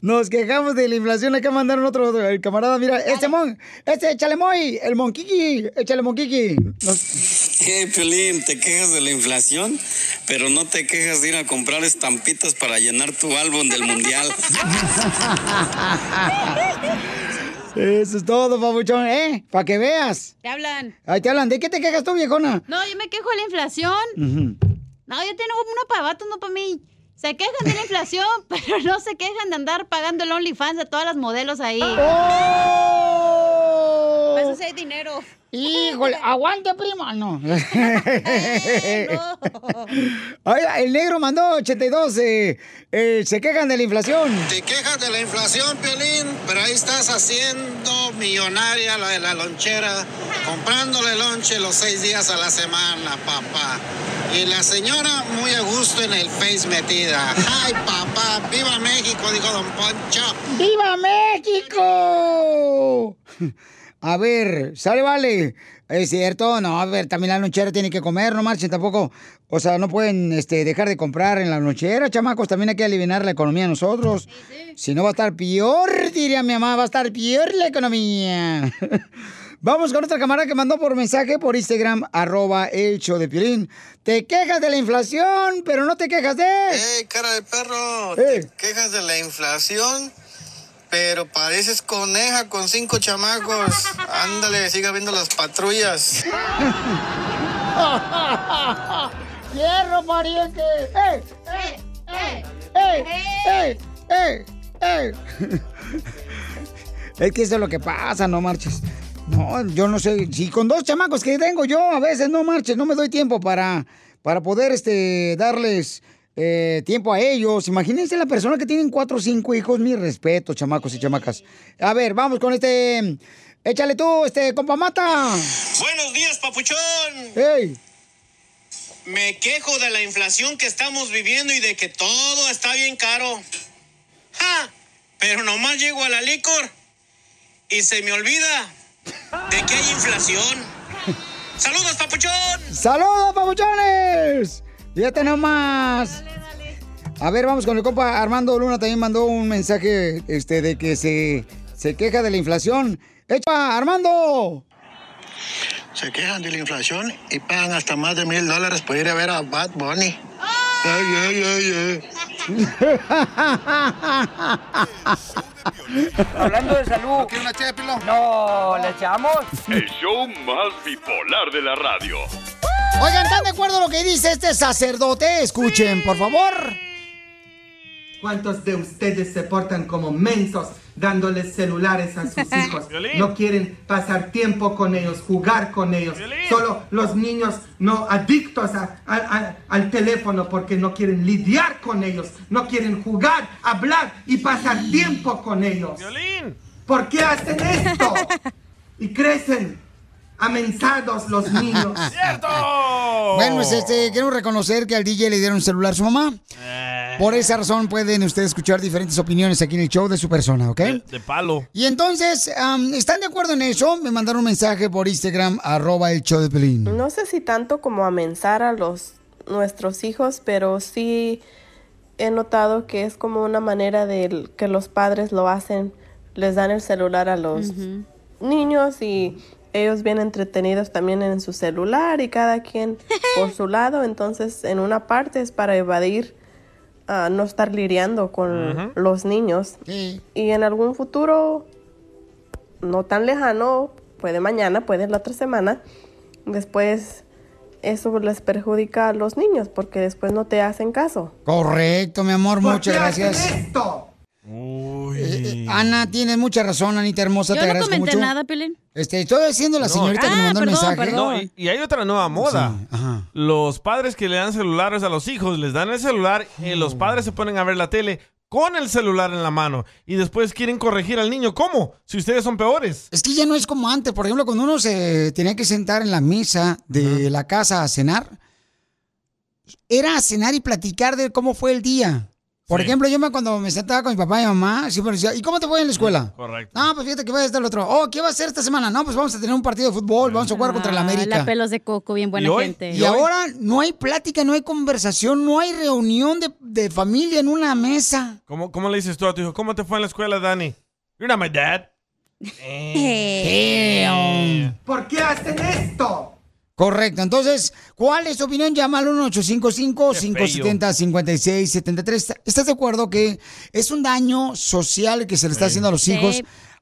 Nos quejamos de la inflación. Acá mandaron otro el camarada. Mira, este mon, este échale moy, el monquiqui, échale monquiqui. Nos- Eh, Piolín, te quejas de la inflación, pero no te quejas de ir a comprar estampitas para llenar tu álbum del mundial. Eso es todo, papuchón, ¿eh? Para que veas. ¿Te hablan? Ahí te hablan. ¿De qué te quejas tú, viejona? No, yo me quejo de la inflación. No, yo tengo una para vatos, no para mí. Se quejan de la inflación, pero no se quejan de andar pagando el OnlyFans de todas las modelos ahí. ¡Oh! Para eso sí hay dinero. Híjole, aguante, prima. No. Oiga, el negro mandó 82. eh, eh, se quejan de la inflación. Te quejas de la inflación, Piolín, pero ahí estás haciendo millonaria la de la lonchera, comprándole lonche los seis días a la semana, papá. Y la señora muy a gusto en el Face metida. ¡Ay, papá! ¡Viva México! Dijo Don Poncho. ¡Viva México! A ver, sale, vale. Es cierto, no, a ver, también la lonchera tiene que comer, no marchen tampoco. O sea, no pueden este, dejar de comprar en la lonchera, chamacos. También hay que aliviar la economía a nosotros. Si no, va a estar peor, diría mi mamá, va a estar peor la economía. Vamos con otra camarada que mandó por mensaje por Instagram, arroba el show de Piolín. Te quejas de la inflación, pero no te quejas de... ¡Ey, cara de perro! Te quejas de la inflación, pero pareces coneja con cinco chamacos. Ándale, siga viendo las patrullas. ¡Hierro, pariente! ¡Eh, eh, eh, eh, eh, eh, eh! Es que eso es lo que pasa, no marches. No, yo no sé. Si con dos chamacos que tengo yo, a veces no marches, no me doy tiempo para, para poder este, darles eh, tiempo a ellos. Imagínense la persona que tienen cuatro o cinco hijos. Mi respeto, chamacos y chamacas. A ver, vamos con este. Échale tú, este, compa mata. Buenos días, papuchón. ¡Ey! Me quejo de la inflación que estamos viviendo y de que todo está bien caro. ¡Ja! Pero nomás llego a la licor y se me olvida de que hay inflación. ¡Saludos, papuchón! ¡Saludos, papuchones! Fíjate nomás. A ver, vamos con el compa Armando Luna. También mandó un mensaje este, de que se, se queja de la inflación. ¡Echa, Armando! Se quejan de la inflación y pagan hasta más de mil dólares por ir a ver a Bad Bunny. Ay, ay, ay, Hablando de salud. una No, ¿le echamos? El show más bipolar de la radio. Oigan, ¿están de acuerdo lo que dice este sacerdote? Escuchen, por favor. ¿Cuántos de ustedes se portan como mensos dándoles celulares a sus hijos? No quieren pasar tiempo con ellos, jugar con ellos. Solo los niños no adictos a- a- a- al teléfono porque no quieren lidiar con ellos, no quieren jugar, hablar y pasar tiempo con ellos. ¿Por qué hacen esto? Y crecen amensados los niños. Bueno, pues este, quiero reconocer que al DJ le dieron un celular a su mamá. Por esa razón pueden ustedes escuchar diferentes opiniones aquí en el show de su persona, ¿ok? De palo. Y entonces, am, ¿están de acuerdo en eso? Me mandaron un mensaje por Instagram, arroba el show de Pelín. No sé si tanto como amenazar a los nuestros hijos, pero sí he notado que es como una manera de que los padres lo hacen, les dan el celular a los niños y ellos bien entretenidos también en su celular y cada quien por su lado, entonces en una parte es para evadir ah, no estar lidiando con los niños y en algún futuro no tan lejano, puede mañana, puede la otra semana, después eso les perjudica a los niños porque después no te hacen caso. Correcto, mi amor, ¿Por muchas gracias. esto? Eh, Ana, tienes mucha razón, Anita hermosa, Yo te no agradezco comenté mucho. nada, Pelín. Este, estoy haciendo la señorita que me mandó el mensaje. No, y, y hay otra nueva moda. Los padres que le dan celulares a los hijos, les dan el celular y los padres se ponen a ver la tele con el celular en la mano y después quieren corregir al niño. ¿Cómo? Si ustedes son peores. Es que ya no es como antes. Por ejemplo, cuando uno se tenía que sentar en la mesa de la casa a cenar, era a cenar y platicar de cómo fue el día. Por ejemplo, yo me, cuando me sentaba con mi papá y mi mamá, siempre decía, ¿y cómo te fue en la escuela? Correcto. No, pues fíjate que va a estar el otro. Oh, ¿qué va a hacer esta semana? No, pues vamos a tener un partido de fútbol, vamos a jugar contra la Ah, América. La pelos de coco, bien buena gente. Y ahora no hay plática, no hay conversación, no hay reunión de, de familia en una mesa. ¿Cómo, ¿Cómo le dices tú a tu hijo? ¿Cómo te fue en la escuela, Dani? You're not my dad. ¿Por qué hacen esto? Correcto. Entonces, ¿cuál es tu opinión? Llama al 1-855-570-5673. ¿Estás de acuerdo que es un daño social que se le está haciendo a los Sí.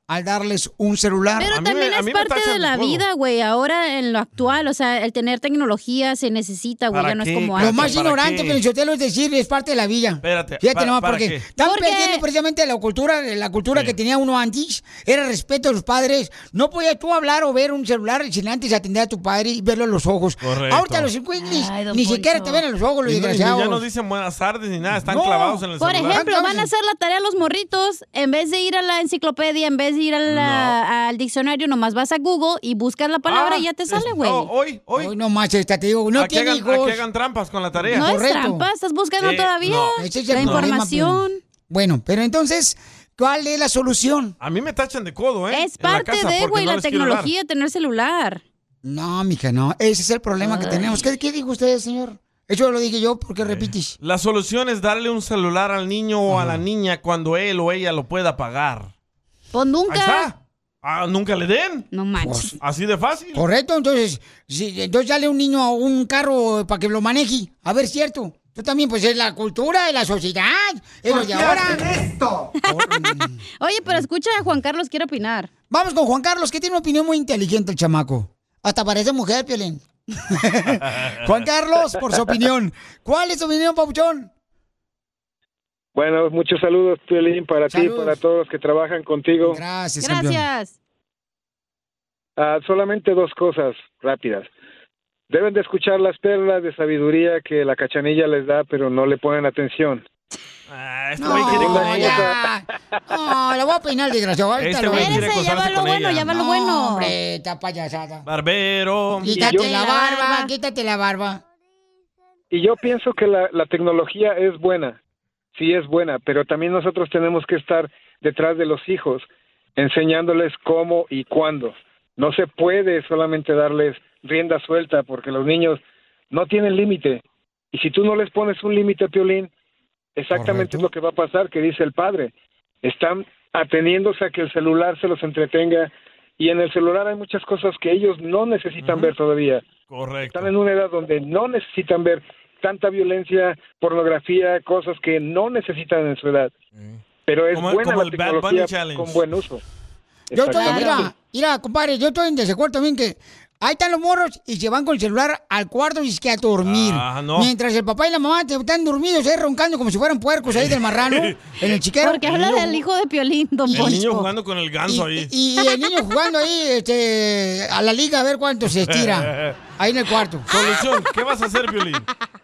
Al darles un celular? Pero también es parte de la vida, güey. Ahora en lo actual, o sea, el tener tecnología se necesita, güey. ¿Para Ya no es como Lo antes. más ignorante, Pelichotelo, es decir, es parte de la vida. Espérate, Fíjate ¿para- nomás, para porque qué? están Porque- perdiendo precisamente la cultura, la cultura que tenía uno antes. Era respeto a los padres. No podías tú hablar o ver un celular sin antes atender a tu padre y verlo a los ojos. Correcto. Ahorita los don ni siquiera te ven a los ojos, los Y no- y desgraciados. ya no dicen buenas tardes ni nada, están No. clavados en el Por celular. ejemplo, van a hacer la tarea los morritos, en vez de ir a la enciclopedia, en vez de ir a al diccionario, nomás vas a Google y buscas la palabra Ah, y ya te sale, güey. Oh, hoy, hoy. no más, esta te digo, no tiene hagan, a hijos. que hagan trampas con la tarea. no es trampa, estás buscando Eh, todavía no. Es la problema, información. Bueno, pero entonces, ¿cuál es la solución? A mí me tachan de codo, ¿eh? Es la parte casa de, porque güey, no la tecnología, tener celular. No, mija, no. Ese es el problema que tenemos. ¿Qué, qué dijo usted, señor? Eso lo dije yo, ¿por qué repites? La solución es darle un celular al niño o a la niña cuando él o ella lo pueda pagar. Pues Ahí nunca. está. Ah, nunca le den. No manches. Así de fácil. Correcto, entonces, si, entonces dale un niño a un carro para que lo maneje. A ver, cierto. Tú también, pues es la cultura de la sociedad. Es lo ¿Por de ahora. esto? Oye, pero escucha, Juan Carlos quiere opinar. Vamos con Juan Carlos, que tiene una opinión muy inteligente el chamaco. Hasta parece mujer, Piolín. Juan Carlos, por su opinión. ¿Cuál es tu opinión, Papuchón? Bueno, muchos saludos, Piolín, para ti, para todos los que trabajan contigo. Gracias, Gracias. Ah, solamente dos cosas rápidas. Deben de escuchar las perlas de sabiduría que la cachanilla les da, pero no le ponen atención. Ah, este No, quiere con ella. ya. No, la voy a peinar, desgraciado. Ahorita Este lo güey quiere ya va lo bueno, ya va lo No, bueno. Hombre, esta payasada. Barbero. Quítate yo- la barba. quítate la barba. Y yo pienso que la, la tecnología es buena, sí es buena, pero también nosotros tenemos que estar detrás de los hijos, enseñándoles cómo y cuándo. No se puede solamente darles rienda suelta porque los niños no tienen límite. Y si tú no les pones un límite, Piolín, exactamente es lo que va a pasar, que dice el padre. Están ateniéndose a que el celular se los entretenga y en el celular hay muchas cosas que ellos no necesitan ver todavía. Correcto. Están en una edad donde no necesitan ver tanta violencia, pornografía, cosas que no necesitan en su edad. Pero es Como- buena como la el Bad tecnología Bunny Challenge. con buen uso. Yo estoy, mira, mira, compadre, yo estoy en desacuerdo también que ahí están los morros y se van con el celular al cuarto y es que a dormir. Ah, no. Mientras el papá y la mamá te- están dormidos ahí roncando como si fueran puercos ahí del marrano en el chiquero. Porque habla del hijo de Piolín, don El niño jugando con el ganso ahí. Y el niño jugando ahí este, a la liga a ver cuánto se estira. Ahí en el cuarto. Solución, ¿qué vas a hacer, Violín?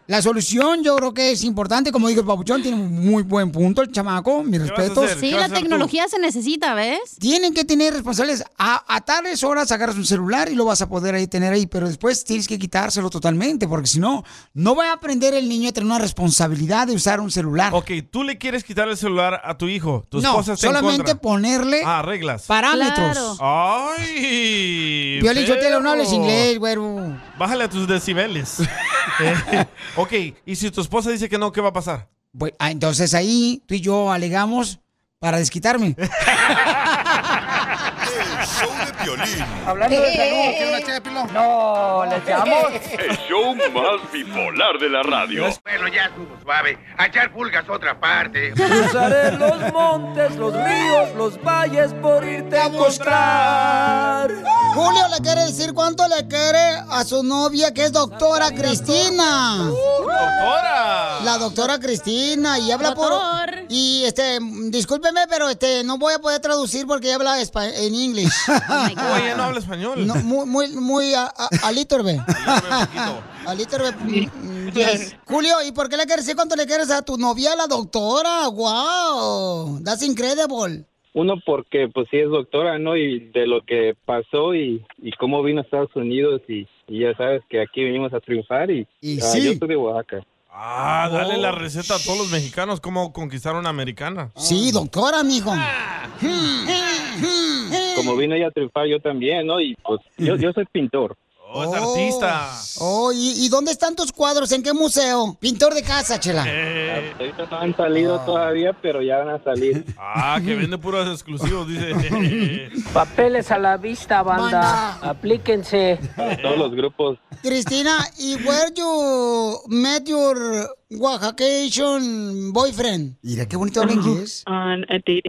La solución yo creo que es importante, como dijo el papuchón, tiene un muy buen punto el chamaco, mis a respetos. Sí, ¿Qué vas la tú? tecnología se necesita, ¿ves? Tienen que tener responsables a, a tales horas agarras un celular y lo vas a poder ahí tener ahí, pero después tienes que quitárselo totalmente, porque si no, no va a aprender el niño a tener una responsabilidad de usar un celular. Ok, tú le quieres quitar el celular a tu hijo. Tu no, esposa está en solamente contra. ponerle Ah, reglas. parámetros. Claro. ¡Ay! Violín, yo te lo no hables inglés, güero. Bájale a tus decibeles. Eh, ok, y si tu esposa dice que no, ¿qué va a pasar? Pues, ah, entonces ahí tú y yo alegamos para desquitarme. El show de Piolín. Hablando de salud. ¿Quieres una ché de pilón? No, ¿le echamos? El show más bipolar de la radio. Bueno, ya estuvo suave. A echar pulgas otra parte. Cruzaré los montes, los ríos, los valles por irte a encontrar. Julio le quiere decir cuánto le quiere a su novia que es doctora Cristina. ¡Doctora! La doctora Cristina y habla por Doctor. y este discúlpeme pero este no voy a poder traducir porque ella habla espa- en inglés. Oh ella no habla español. No, muy muy muy a, a, a little bit. poquito. A little bit, mm, yes. Julio, ¿y por qué le quieres decir cuánto le quieres a tu novia, la doctora? Wow, that's incredible. Uno porque pues sí es doctora, ¿no? Y de lo que pasó y, y cómo vino a Estados Unidos y, y ya sabes que aquí venimos a triunfar y, Y ah, sí. yo soy de Oaxaca. Ah, dale Oh. la receta a todos los mexicanos cómo conquistar una americana. Sí, doctora, mijo. Como vino ella a triunfar yo también, ¿no? Y pues yo, yo soy pintor. Oh, es artista. Oh, ¿y, y dónde están tus cuadros? ¿En qué museo? Pintor de casa, chela. Eh, Ahorita no han salido todavía, pero ya van a salir. ah, que vende puros exclusivos, dice. Papeles a la vista, banda. Banda. Aplíquense. Todos los grupos. Cristina, ¿y where you met your Oaxacation boyfriend? Mira, qué bonito habla inglés. On a dating.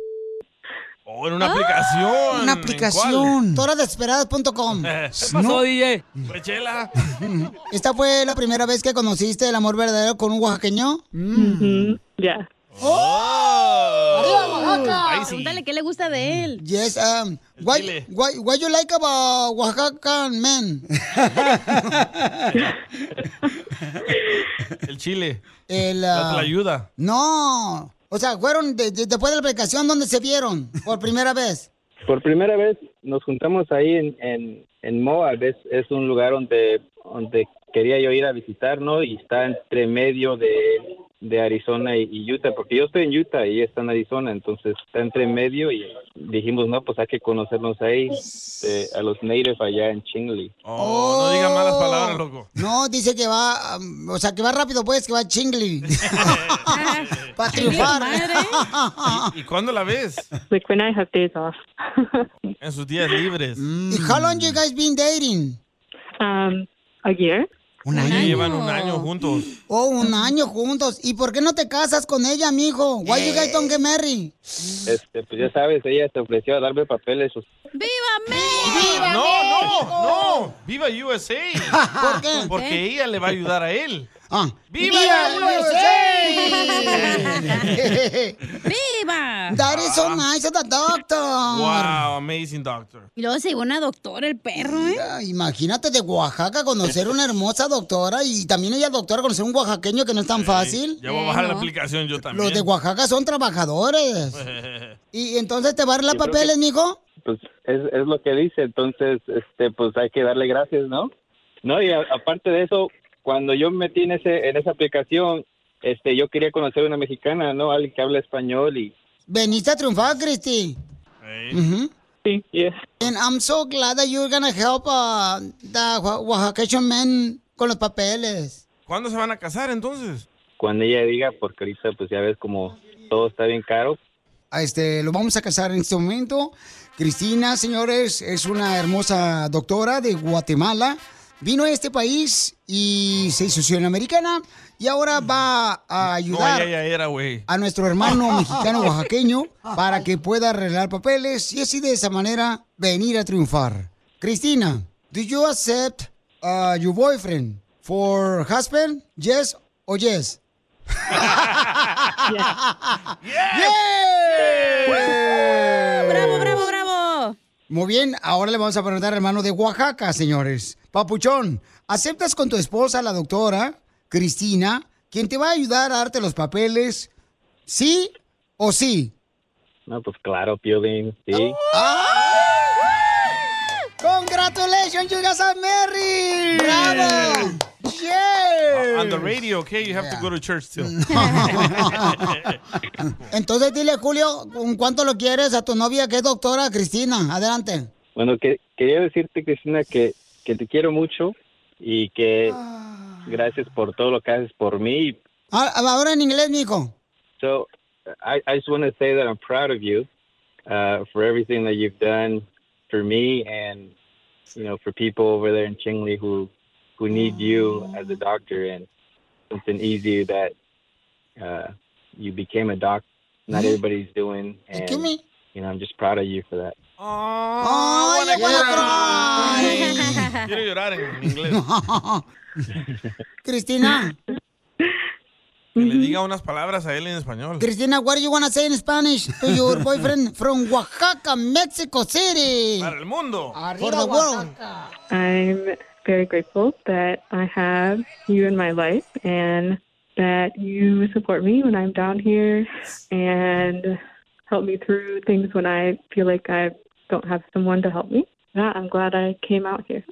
Oh, en una aplicación. Una ¿En aplicación. Toradesperadas.com. cuál? No, DJ? Pues, chela. ¿Esta fue la primera vez que conociste el amor verdadero con un oaxaqueño? Mhm. Yeah. ¡Arriba, Oaxaca! Ahí sí. Pregúntale qué le gusta de él. Yes, um, why, why, why you like about Oaxacan men? El chile. El, La ah, ayuda. no, o sea, fueron de- de- después de la aplicación donde se vieron por primera vez. Por primera vez nos juntamos ahí en, en, en Moab. Es, es un lugar donde, donde quería yo ir a visitar, ¿no? Y está entre medio de, de Arizona y, y Utah, porque yo estoy en Utah y está en Arizona, entonces está entre medio y dijimos, no, pues hay que conocernos ahí, eh, a los natives allá en Chingley. Oh, no diga malas palabras, loco. No, dice que va, um, o sea, que va rápido, pues, que va chingli. Para triunfar. ¿Y, y cuándo la ves? Like when I have days off. En sus días libres. ¿Y how long you guys been dating? Um, a year. Un Ya año. llevan un año juntos. Oh, un año juntos. ¿Y por qué no te casas con ella, mijo? Why you guys don't get married? Este, pues ya sabes, ella se ofreció a darme papeles. pues, No, no, no. Viva USA. ¿Por qué? Porque ella le va a ayudar a él. Ah. ¡Viva, ¡Viva! That is so nice of the doctor. Wow, amazing doctor. Y luego se llevó una doctora, el perro, ¿eh? Imagínate de Oaxaca conocer una hermosa doctora y también ella doctora conocer un oaxaqueño que no es tan fácil. Ya voy a bajar la aplicación yo también. Los de Oaxaca son trabajadores. ¿Y entonces te va a dar las papeles, que- mijo? pues es, es lo que dice, entonces, este, pues hay que darle gracias, ¿no? No, y a- aparte de eso, cuando yo me metí en, ese, en esa aplicación, este, yo quería conocer una mexicana, ¿no? Alguien que habla español y Veniste a triunfar, Cristi. Ujú. Sí, yes. And I'm so glad that you're gonna help uh, the Oa- Oaxaqueño men con los papeles. ¿Cuándo se van a casar entonces? cuando ella diga, porque ahorita pues ya ves como todo está bien caro, A Este, lo vamos a casar en este momento. Cristina, señores, es una hermosa doctora de Guatemala. Vino a este país y se hizo ciudadana americana y ahora va a ayudar ya era, a nuestro hermano mexicano oaxaqueño para que pueda arreglar papeles y así de esa manera venir a triunfar. Cristina, do you accept uh, your boyfriend for husband? Yes or yes? ¡Yeah! ¡Bravo, bravo, bravo! Muy bien, ahora le vamos a preguntar al hermano de Oaxaca, señores. Papuchón, ¿aceptas con tu esposa, la doctora Cristina, quien te va a ayudar a darte los papeles? ¿Sí o sí? no, pues claro, Piolín, sí. Congratulations, you guys are married. Bravo. Yeah. On the radio, okay? You have to go to church still. Entonces dile, Julio, ¿con cuánto lo quieres a tu novia que es doctora Cristina? Adelante. Bueno, que, quería decirte, Cristina, que, que te quiero mucho y que gracias por todo lo que haces por mí. Ah, Ahora en inglés, mijo. So I, I just want to say that I'm proud of you uh, for everything that you've done for me and, you know, for people over there in Chingley who, who need you as a doctor and something easy that uh, you became a doc. Not everybody's doing. And, you know, I'm just proud of you for that. Ay, I wanna cry. Quiero llorar en inglés. Cristina, Que le diga unas palabras a él en español. Cristina, what do you want to say in Spanish to your boyfriend from Oaxaca, Mexico City? Para el mundo. For the world. I'm very grateful that I have you in my life and that you support me when I'm down here and help me through things when I feel like I don't have someone to help me. Yeah, I'm glad I came out here.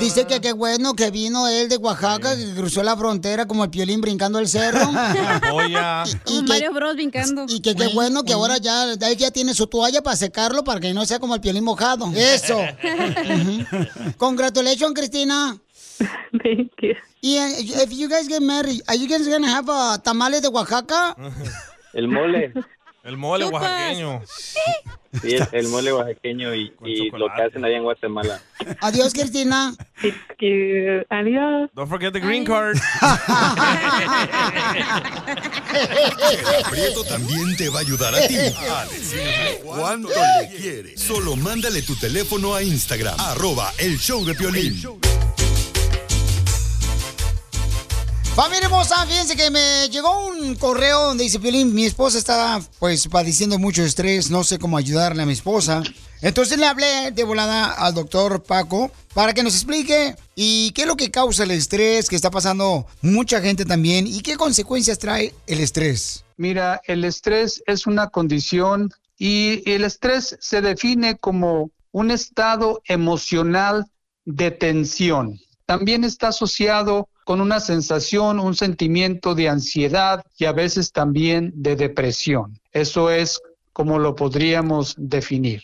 Dice que qué bueno que vino él de Oaxaca, que cruzó la frontera como el piolín brincando el cerro. Polla. Como Mario Bros brincando. Y que qué bueno que ahora ya, él ya tiene su toalla para secarlo para que no sea como el piolín mojado. Eso. Congratulations, Cristina. Thank you. Y eh, if you guys get married, are you guys gonna have uh, tamales de Oaxaca? El mole. El mole Chupas. oaxaqueño. Sí, el, el mole oaxaqueño y, y lo que hacen allá en Guatemala. Adiós, Cristina. you. Adiós. Don't forget the green card. El aprieto también te va a ayudar a ti a decirle cuánto le quieres. Solo mándale tu teléfono a Instagram, arroba el show de Piolín. Familia hermosa, fíjense que me llegó un correo donde dice, Piolín, mi esposa está pues padeciendo mucho estrés, no sé cómo ayudarle a mi esposa. Entonces le hablé de volada al doctor Paco para que nos explique y qué es lo que causa el estrés, que está pasando mucha gente también y qué consecuencias trae el estrés. Mira, el estrés es una condición y el estrés se define como un estado emocional de tensión. También está asociado con una sensación, un sentimiento de ansiedad y a veces también de depresión. Eso es como lo podríamos definir.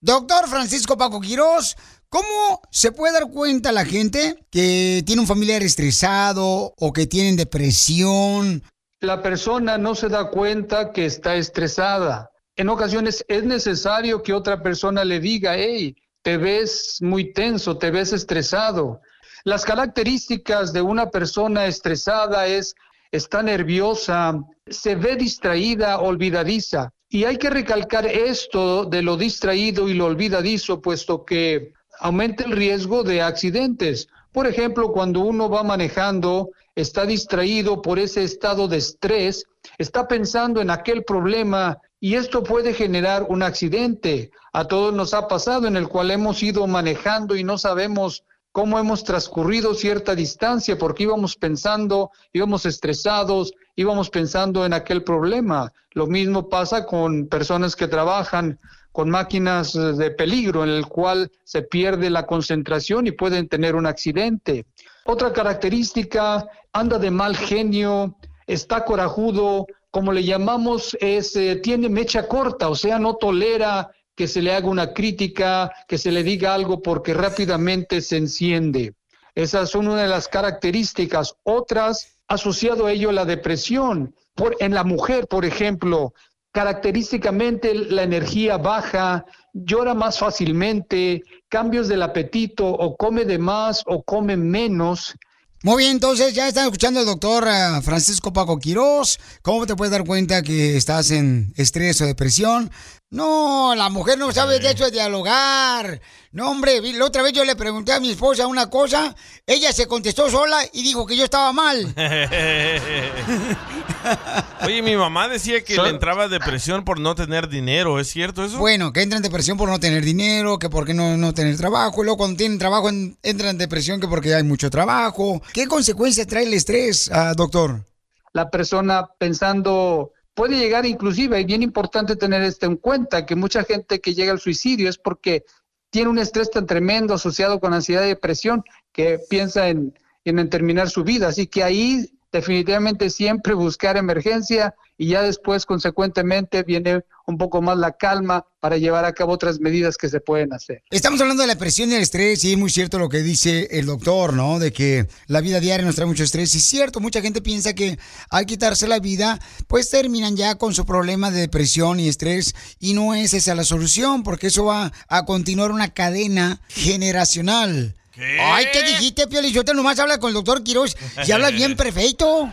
Doctor Francisco Paco Quirós, ¿cómo se puede dar cuenta la gente que tiene un familiar estresado o que tienen depresión? La persona no se da cuenta que está estresada. En ocasiones es necesario que otra persona le diga, hey, te ves muy tenso, te ves estresado. Las características de una persona estresada es, está nerviosa, se ve distraída, olvidadiza. Y hay que recalcar esto de lo distraído y lo olvidadizo, puesto que aumenta el riesgo de accidentes. Por ejemplo, cuando uno va manejando, está distraído por ese estado de estrés, está pensando en aquel problema y esto puede generar un accidente. A todos nos ha pasado en el cual hemos ido manejando y no sabemos cómo hemos transcurrido cierta distancia porque íbamos pensando, íbamos estresados, íbamos pensando en aquel problema. Lo mismo pasa con personas que trabajan con máquinas de peligro en el cual se pierde la concentración y pueden tener un accidente. Otra característica, anda de mal genio, está corajudo, como le llamamos, es, eh, tiene mecha corta, o sea, no tolera que se le haga una crítica, que se le diga algo porque rápidamente se enciende. Esas son una de las características. Otras, asociado a ello la depresión. Por, en la mujer, por ejemplo, característicamente la energía baja, llora más fácilmente, cambios del apetito, o come de más o come menos. Muy bien, entonces ya están escuchando al doctor eh, Francisco Paco Quirós. ¿Cómo te puedes dar cuenta que estás en estrés o depresión? No, la mujer no sabe de hecho de dialogar. No, hombre, la otra vez yo le pregunté a mi esposa una cosa, ella se contestó sola y dijo que yo estaba mal. Oye, mi mamá decía que le entraba depresión por no tener dinero, ¿es cierto eso? Bueno, que entra en depresión por no tener dinero, que por qué no, no tener trabajo, y luego cuando tienen trabajo entra en depresión que porque hay mucho trabajo. ¿Qué consecuencias trae el estrés, ah, doctor? La persona pensando puede llegar inclusive, y bien importante tener esto en cuenta, que mucha gente que llega al suicidio es porque tiene un estrés tan tremendo asociado con ansiedad y depresión que piensa en, en terminar su vida. Así que ahí definitivamente siempre buscar emergencia y ya después consecuentemente viene un poco más la calma para llevar a cabo otras medidas que se pueden hacer. Estamos hablando de la presión y el estrés y es muy cierto lo que dice el doctor, ¿no? De que la vida diaria nos trae mucho estrés y es cierto, mucha gente piensa que al quitarse la vida pues terminan ya con su problema de depresión y estrés y no es esa la solución porque eso va a continuar una cadena generacional. Ay, ¿qué dijiste, Pio te Nomás habla con el doctor Quiroz y habla bien perfecto.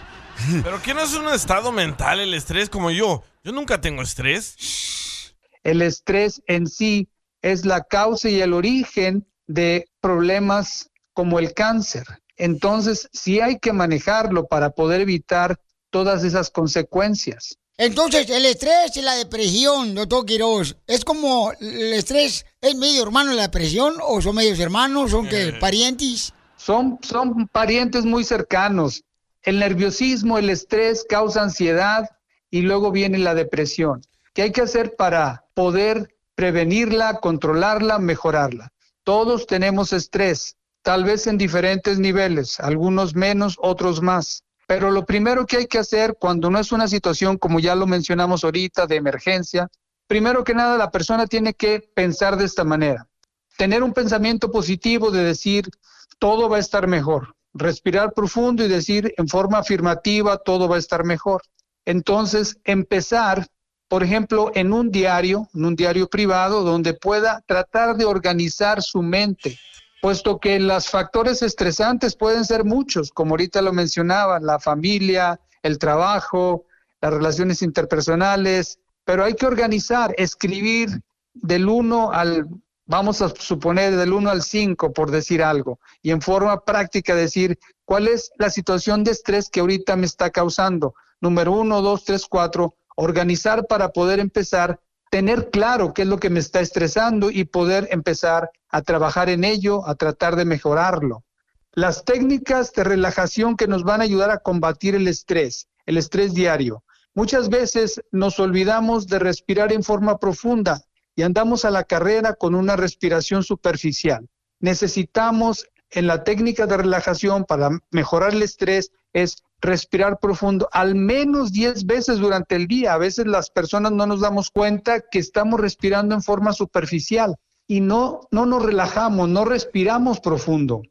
Pero ¿qué no es un estado mental el estrés como yo? Yo nunca tengo estrés. El estrés en sí es la causa y el origen de problemas como el cáncer. Entonces, sí hay que manejarlo para poder evitar todas esas consecuencias. Entonces, el estrés y la depresión, doctor Quiroz, ¿es como el estrés es medio hermano de la depresión o son medios hermanos, son que Eh. parientes? Son, son parientes muy cercanos. El nerviosismo, el estrés causa ansiedad y luego viene la depresión. ¿Qué hay que hacer para poder prevenirla, controlarla, mejorarla? Todos tenemos estrés, tal vez en diferentes niveles, algunos menos, otros más. Pero lo primero que hay que hacer cuando no es una situación, como ya lo mencionamos ahorita, de emergencia, primero que nada la persona tiene que pensar de esta manera. Tener un pensamiento positivo de decir, todo va a estar mejor. Respirar profundo y decir en forma afirmativa, todo va a estar mejor. Entonces, empezar, por ejemplo, en un diario, en un diario privado, donde pueda tratar de organizar su mente, puesto que los factores estresantes pueden ser muchos, como ahorita lo mencionaba, la familia, el trabajo, las relaciones interpersonales, pero hay que organizar, escribir del 1 al, vamos a suponer, del 1 al 5, por decir algo, y en forma práctica decir cuál es la situación de estrés que ahorita me está causando. Número 1, 2, 3, 4, organizar para poder empezar tener claro qué es lo que me está estresando y poder empezar a trabajar en ello, a tratar de mejorarlo. Las técnicas de relajación que nos van a ayudar a combatir el estrés, el estrés diario. Muchas veces nos olvidamos de respirar en forma profunda y andamos a la carrera con una respiración superficial. Necesitamos en la técnica de relajación para mejorar el estrés es respirar profundo al menos 10 veces durante el día. A veces las personas no nos damos cuenta que estamos respirando en forma superficial y no, no nos relajamos, no respiramos profundo.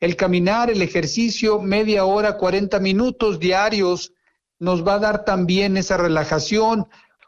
El caminar, el ejercicio, media hora, 40 minutos diarios, nos va a dar también esa relajación.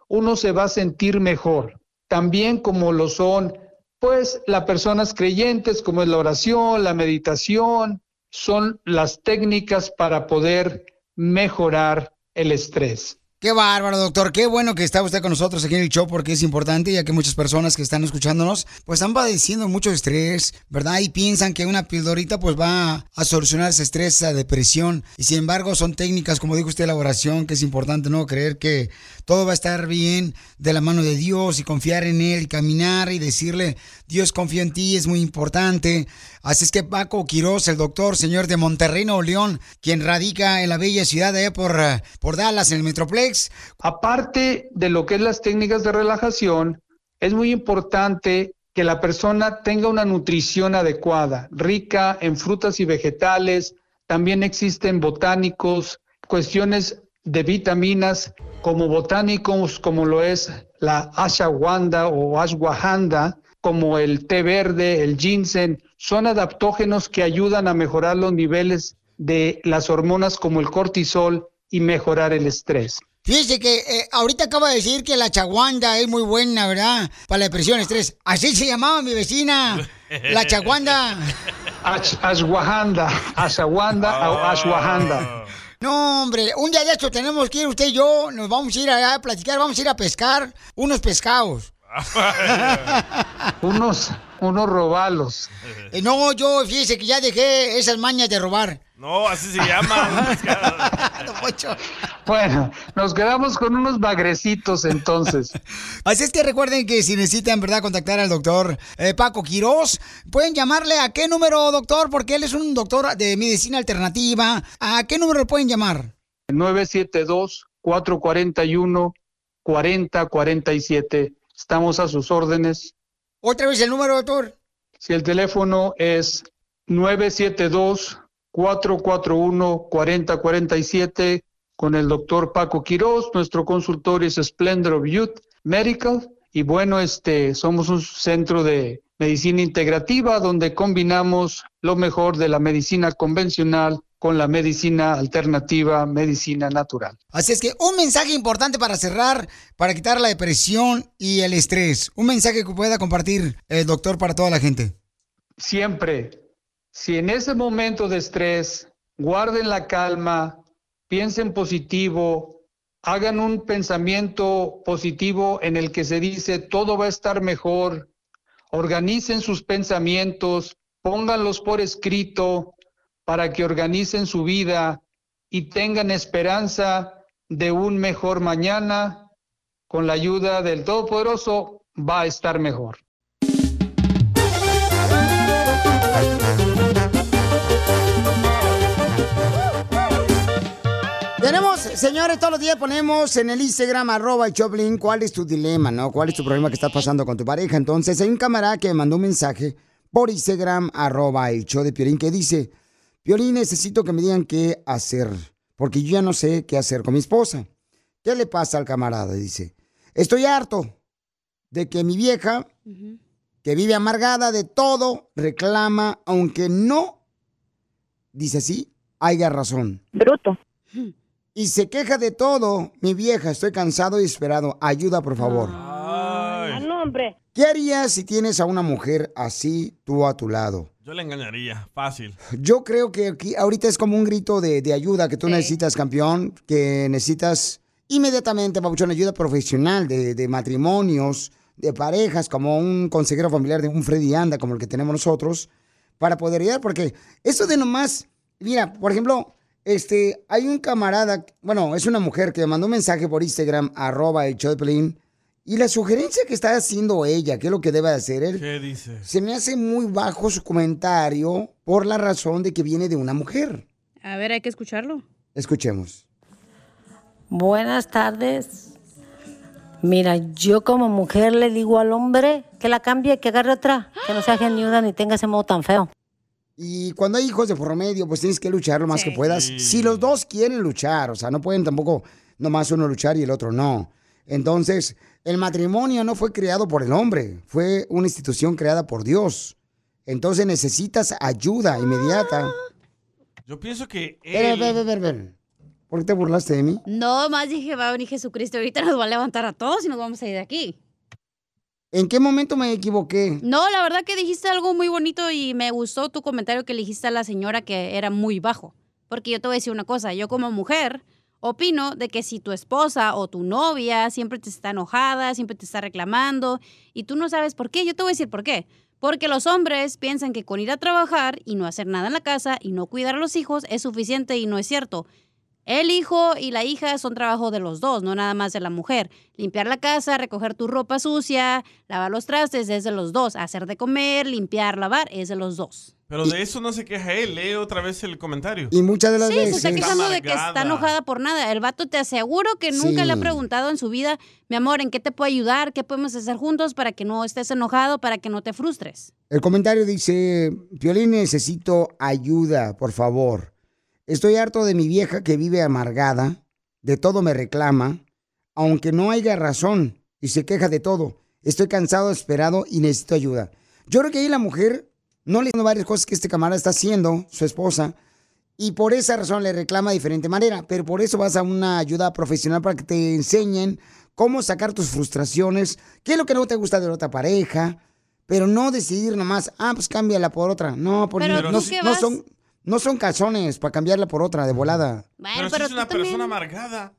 Uno se va a sentir mejor. También como lo son, pues, las personas creyentes, como es la oración, la meditación, son las técnicas para poder mejorar el estrés. Qué bárbaro, doctor. Qué bueno que está usted con nosotros aquí en el show porque es importante, ya que muchas personas que están escuchándonos, pues están padeciendo mucho estrés, ¿verdad? Y piensan que una pildorita pues va a solucionar ese estrés, esa depresión. Y sin embargo, son técnicas, como dijo usted, la oración, que es importante, ¿no? Creer que todo va a estar bien de la mano de Dios y confiar en Él, y caminar y decirle, Dios confío en ti, es muy importante. Así es que Paco Quiroz, el doctor, señor de Monterrey, Nuevo León, quien radica en la bella ciudad de por, por Dallas, en el Metroplex, Aparte de lo que es las técnicas de relajación, es muy importante que la persona tenga una nutrición adecuada, rica en frutas y vegetales. También existen botánicos, cuestiones de vitaminas como botánicos, como lo es la ashwagandha o ashwagandha, como el té verde, el ginseng, son adaptógenos que ayudan a mejorar los niveles de las hormonas como el cortisol y mejorar el estrés. Fíjese que eh, ahorita acaba de decir que la chaguanda es muy buena, ¿verdad? Para la depresión, estrés. Así se llamaba mi vecina. La chaguanda. Ashwagandha. Ashwagandha o Ashwagandha. No, hombre, un día de esto tenemos que ir usted y yo, nos vamos a ir allá a platicar, vamos a ir a pescar unos pescados. unos, unos robalos. Eh, no, yo fíjese que ya dejé esas mañas de robar. No, así se llama. bueno, nos quedamos con unos bagrecitos entonces. Así es que recuerden que si necesitan, ¿verdad?, contactar al doctor eh, Paco Quiroz, pueden llamarle a qué número, doctor, porque él es un doctor de medicina alternativa. ¿A qué número pueden llamar? 972-441-4047. Estamos a sus órdenes. ¿Otra vez el número, doctor? Si el teléfono es 972 441-4047 con el doctor Paco Quiroz. Nuestro consultorio es Splendor of Youth Medical. Y bueno, este, somos un centro de medicina integrativa donde combinamos lo mejor de la medicina convencional con la medicina alternativa, medicina natural. Así es que un mensaje importante para cerrar, para quitar la depresión y el estrés. Un mensaje que pueda compartir el doctor para toda la gente. Siempre si en ese momento de estrés guarden la calma, piensen positivo, hagan un pensamiento positivo en el que se dice todo va a estar mejor, organicen sus pensamientos, pónganlos por escrito para que organicen su vida y tengan esperanza de un mejor mañana, con la ayuda del Todopoderoso va a estar mejor. Tenemos, señores, todos los días ponemos en el Instagram, arroba Choplin, cuál es tu dilema, ¿no? ¿Cuál es tu problema que estás pasando con tu pareja? Entonces, hay un camarada que me mandó un mensaje por Instagram, arroba el show de Piolín, que dice, Piolín, necesito que me digan qué hacer, porque yo ya no sé qué hacer con mi esposa. ¿Qué le pasa al camarada? Dice, estoy harto de que mi vieja, que vive amargada de todo, reclama, aunque no, dice así, haya razón. Bruto y se queja de todo. Mi vieja, estoy cansado y esperado. Ayuda, por favor. Ah, no, hombre. ¿Qué harías si tienes a una mujer así tú a tu lado? Yo le engañaría, fácil. Yo creo que aquí ahorita es como un grito de, ayuda que tú necesitas, campeón, que necesitas inmediatamente, una ayuda profesional de, de, matrimonios, de parejas, como un consejero familiar de un Freddy Anda, como el que tenemos nosotros, para poder ayudar, porque eso de nomás, mira, por ejemplo, este, hay un camarada, bueno, es una mujer que me mandó un mensaje por Instagram, arroba el show y la sugerencia que está haciendo ella, ¿qué es lo que debe hacer él? ¿Qué dice? Se me hace muy bajo su comentario por la razón de que viene de una mujer. A ver, hay que escucharlo. Escuchemos. Buenas tardes. Mira, yo como mujer le digo al hombre que la cambie, que agarre otra, que no sea geniuda ni tenga ese modo tan feo. Y cuando hay hijos de por medio, pues tienes que luchar lo más que puedas. Si los dos quieren luchar, o sea, no pueden tampoco nomás uno luchar y el otro no. Entonces, el matrimonio no fue creado por el hombre, fue una institución creada por Dios. Entonces necesitas ayuda inmediata. Yo pienso que Ver, él... ver, ver. ¿Por qué te burlaste de mí? No, más dije, va a venir Jesucristo, ahorita nos va a levantar a todos y nos vamos a ir de aquí. ¿En qué momento me equivoqué? No, la verdad que dijiste algo muy bonito y me gustó tu comentario que le dijiste a la señora que era muy bajo. Porque yo te voy a decir una cosa, yo como mujer opino de que si tu esposa o tu novia siempre te está enojada, siempre te está reclamando y tú no sabes por qué, yo te voy a decir por qué. Porque los hombres piensan que con ir a trabajar y no hacer nada en la casa y no cuidar a los hijos es suficiente y no es cierto. El hijo y la hija son trabajo de los dos, no nada más de la mujer. Limpiar la casa, recoger tu ropa sucia, lavar los trastes es de los dos. Hacer de comer, limpiar, lavar es de los dos. Pero de eso no se queja él. Lee otra vez el comentario. Y muchas de las Sí, se está quejando de que está enojada por nada. El vato te aseguro que nunca Sí. le ha preguntado en su vida, mi amor, ¿en qué te puedo ayudar? ¿Qué podemos hacer juntos para que no estés enojado, para que no te frustres? El comentario dice, Piolín, necesito ayuda, por favor. Estoy harto de mi vieja que vive amargada, de todo me reclama, aunque no haya razón y se queja de todo. Estoy cansado, esperado y necesito ayuda. Yo creo que ahí la mujer no le varias cosas que este camarada está haciendo, su esposa, y por esa razón le reclama de diferente manera, pero por eso vas a una ayuda profesional para que te enseñen cómo sacar tus frustraciones, qué es lo que no te gusta de la otra pareja, pero no decidir nomás, ah, pues cámbiala por otra. No, por Pero no, no vas- son, no son calzones para cambiarla por otra de volada. Pero, si es una persona amargada.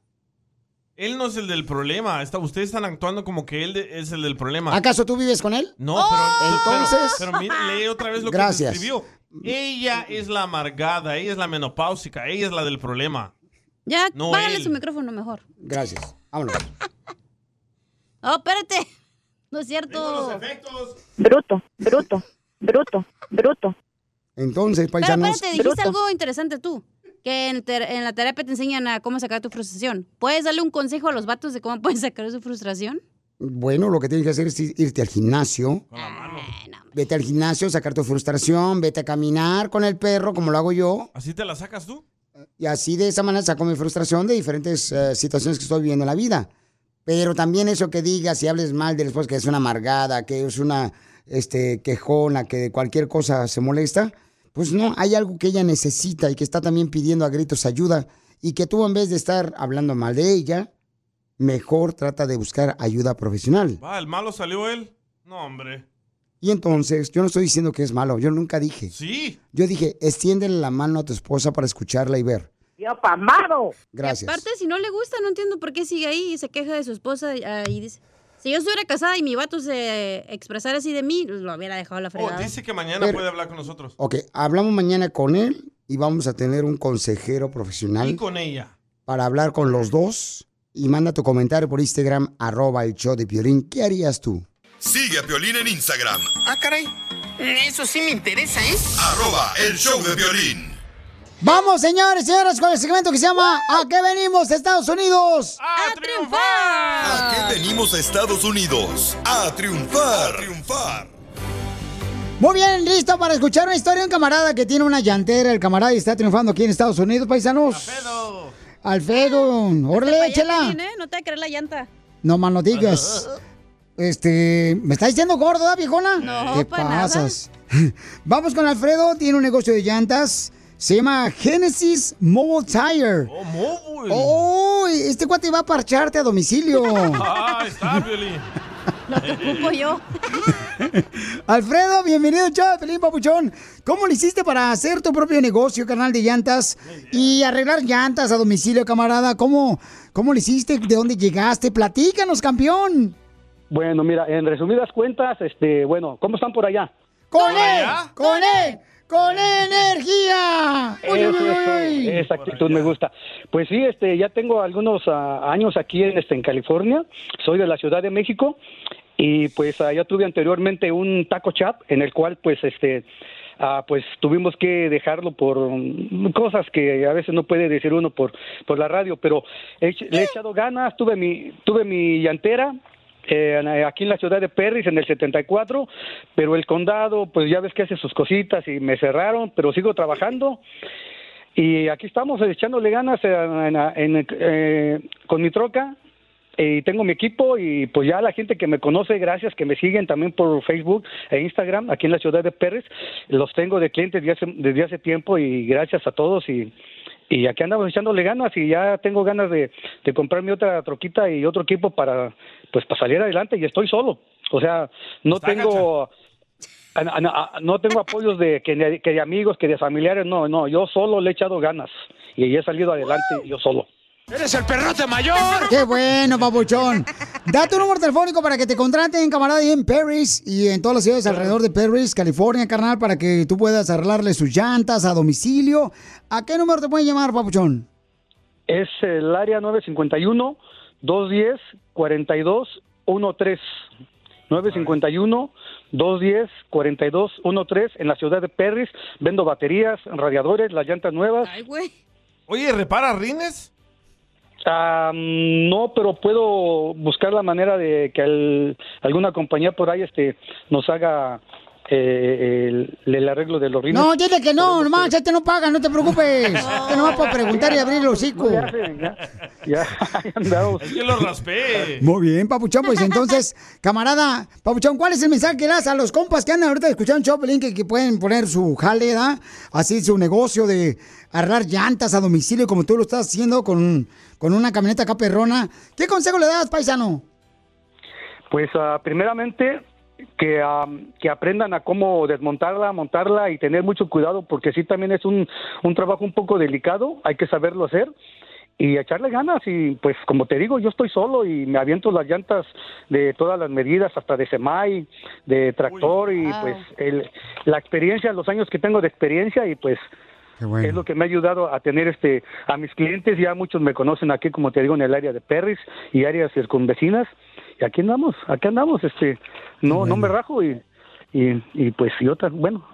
Él no es el del problema. Está, ustedes están actuando como que él de- es el del problema. ¿Acaso tú vives con él? No, pero Entonces- Pero, pero mire, lee otra vez lo Gracias. que escribió. Ella es la amargada, ella es la menopáusica, ella es la del problema. Ya, No págale él. su micrófono mejor. Gracias. Vámonos. Oh, espérate. No es cierto. Bruto, bruto, bruto, bruto. Entonces, Pero paisanos. espérate, dijiste algo interesante tú. Que en, ter- en la terapia te enseñan a cómo sacar tu frustración. ¿Puedes darle un consejo a los vatos de cómo pueden sacar su frustración? Bueno, lo que tienes que hacer es irte al gimnasio. Vete al gimnasio, sacar tu frustración, vete a caminar con el perro, como lo hago yo. ¿Así te la sacas tú? Y así de esa manera saco mi frustración de diferentes eh, situaciones que estoy viviendo en la vida. Pero también eso que digas y hables mal de la esposa, que es una amargada, que es una este, quejona, que de cualquier cosa se molesta, pues no, hay algo que ella necesita y que está también pidiendo a gritos ayuda. Y que tú en vez de estar hablando mal de ella, mejor trata de buscar ayuda profesional. Va, el malo salió él. No, hombre. Y entonces, yo no estoy diciendo que es malo, yo nunca dije. Sí. Yo dije, extiéndele la mano a tu esposa para escucharla y ver. ¡Yo pamado! Gracias. Aparte, si no le gusta, no entiendo por qué sigue ahí y se queja de su esposa ah, y dice... Si yo estuviera casada y mi vato se expresara así de mí, lo hubiera dejado a la Oh, fregada. dice que mañana Pero- puede hablar con nosotros. Ok, hablamos mañana con él y vamos a tener un consejero profesional Y con ella. para hablar con los dos. Y manda tu comentario por Instagram, arroba el show de Piolín. ¿Qué harías tú? Sigue a Piolín en Instagram, Ah, caray. Eso sí me interesa, ¿eh? arroba el show de Piolín. Vamos, señores, señoras, con el segmento que se llama ¿A qué venimos, Estados Unidos? ¡A triunfar! ¿A qué venimos Estados Unidos? A triunfar. A triunfar. Muy bien, listo para escuchar una historia de un camarada que tiene una llantera. El camarada y está triunfando aquí en Estados Unidos, paisanos. Alfredo. Órale, Vaya, échela. ¿eh? No te va a creer la llanta. No más no digas. Este, ¿me está diciendo gordo, ¿verdad, viejona? No, ¿Qué pa' nada. pasas? Vamos con Alfredo, tiene un negocio de llantas. Se llama Genesis Mobile Tire. Oh, mobile. Oh, este cuate va a parcharte a domicilio. Ah, está, Piolín. Lo que ocupo yo. Alfredo, bienvenido, chao, Pelín Papuchón. ¿Cómo le hiciste para hacer tu propio negocio, canal de llantas y arreglar llantas a domicilio, camarada? ¿Cómo, cómo le hiciste? ¿De dónde llegaste? Platícanos, campeón. Bueno, mira, en resumidas cuentas, este, bueno, ¿cómo están por allá? ¡Con él! ¡Con él! ¡Con energía! Uy, Eso, uy, eso, uy. esa actitud me gusta. Pues sí, este, ya tengo algunos ah, años aquí en, este, en California. Soy de la Ciudad de México y pues ah, ya tuve anteriormente un taco chap en el cual pues este ah, pues tuvimos que dejarlo por mm, cosas que a veces no puede decir uno por por la radio, pero he le he echado ganas, tuve mi tuve mi llantera eh, aquí en la ciudad de Perris en el 74, pero el condado, pues ya ves que hace sus cositas y me cerraron, pero sigo trabajando. Y aquí estamos echándole ganas en- en- eh, con mi troca y tengo mi equipo y pues ya la gente que me conoce, gracias, que me siguen también por Facebook e Instagram aquí en la ciudad de Pérez, los tengo de clientes desde hace, desde hace tiempo y gracias a todos y, y aquí andamos echándole ganas y ya tengo ganas de, de comprarme otra troquita y otro equipo para pues para salir adelante y estoy solo, o sea, no tengo... a- a- a- no tengo apoyos de que, que de amigos, que de familiares, no, no, yo solo le he echado ganas y he salido adelante yo solo. ¡Eres el perrote mayor! ¡Qué bueno, papuchón! Da tu número telefónico para que te contraten, camarada, ahí en Paris y en todas las ciudades alrededor de Paris, California, carnal, para que tú puedas arreglarle sus llantas a domicilio. ¿A qué número te pueden llamar, papuchón? Es el área 951-210-4213. 951-210-4213 en la ciudad de Perris. Vendo baterías, radiadores, las llantas nuevas. Oye, ¿repara rines? Ah, no, pero puedo buscar la manera de que el- alguna compañía por ahí este nos haga eh, el, el arreglo de los rines. No, dile que no, nomás, este no paga, no te preocupes. Este nomás por preguntar y abrir el hocico. Ya, ya, ya, ya andamos. Es que lo raspé. Muy bien, Papuchón, pues entonces, camarada, Papuchón, ¿cuál es el mensaje que das a los compas que andan ahorita escuchando Choplin que, que pueden poner su jale, ¿da? Así su negocio de arreglar llantas a domicilio como tú lo estás haciendo con, con una camioneta acá perrona? ¿Qué consejo le das, paisano? Pues ah, primeramente que, ah, que aprendan a cómo desmontarla, montarla y tener mucho cuidado porque sí también es un, un trabajo un poco delicado, hay que saberlo hacer y echarle ganas. Y pues como te digo yo estoy solo y me aviento las llantas de todas las medidas hasta de semai, de tractor y Wow. pues el, la experiencia, los años que tengo de experiencia y pues es lo que me ha ayudado a tener este a mis clientes. Ya muchos me conocen aquí como te digo en el área de Perris y áreas circunvecinas. Y aquí andamos aquí andamos este no no me rajo y y, y pues yo bueno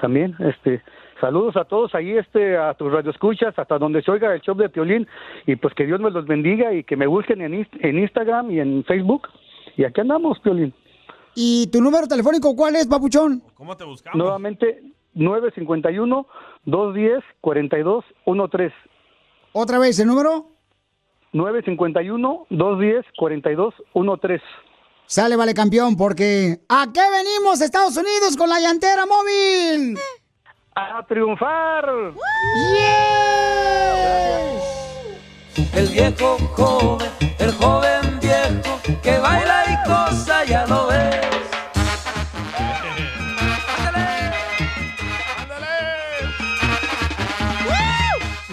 también este saludos a todos ahí este a tus radioescuchas hasta donde se oiga el show de Piolín y pues que Dios me los bendiga y que me busquen en, en Instagram y en Facebook y aquí andamos Piolín ¿Y tu número telefónico cuál es, Papuchón? ¿Cómo te buscamos? nuevamente 951 210 4213 ¿Otra vez el número? 951-210-4213. Sale, vale, campeón, porque ¿a qué venimos, Estados Unidos, con la llantera móvil? ¡A triunfar! El viejo joven, el joven viejo que baila y cosa, ya lo ves.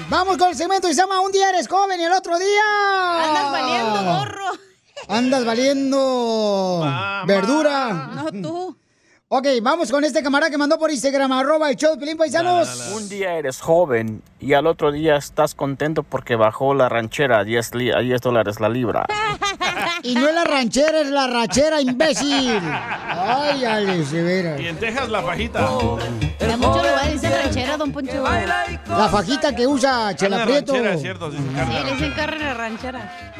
Vamos con el segmento que se llama Un día eres joven y el otro día. Andas valiendo, gorro. Andas valiendo verdura. No, tú. Ok, vamos con este camarada que mandó por Instagram, arroba el show de Pelín Paisanos. Un día eres joven y al otro día estás contento porque bajó la ranchera a 10, li- a 10 dólares la libra. Y no es la ranchera, es la rachera, imbécil. Ay, Alex, veras. Y en Texas la fajita. En muchos lugares dicen ranchera, don Poncho. La fajita que usa Chela Prieto. ranchera, es cierto, sí, le dicen carne ranchera.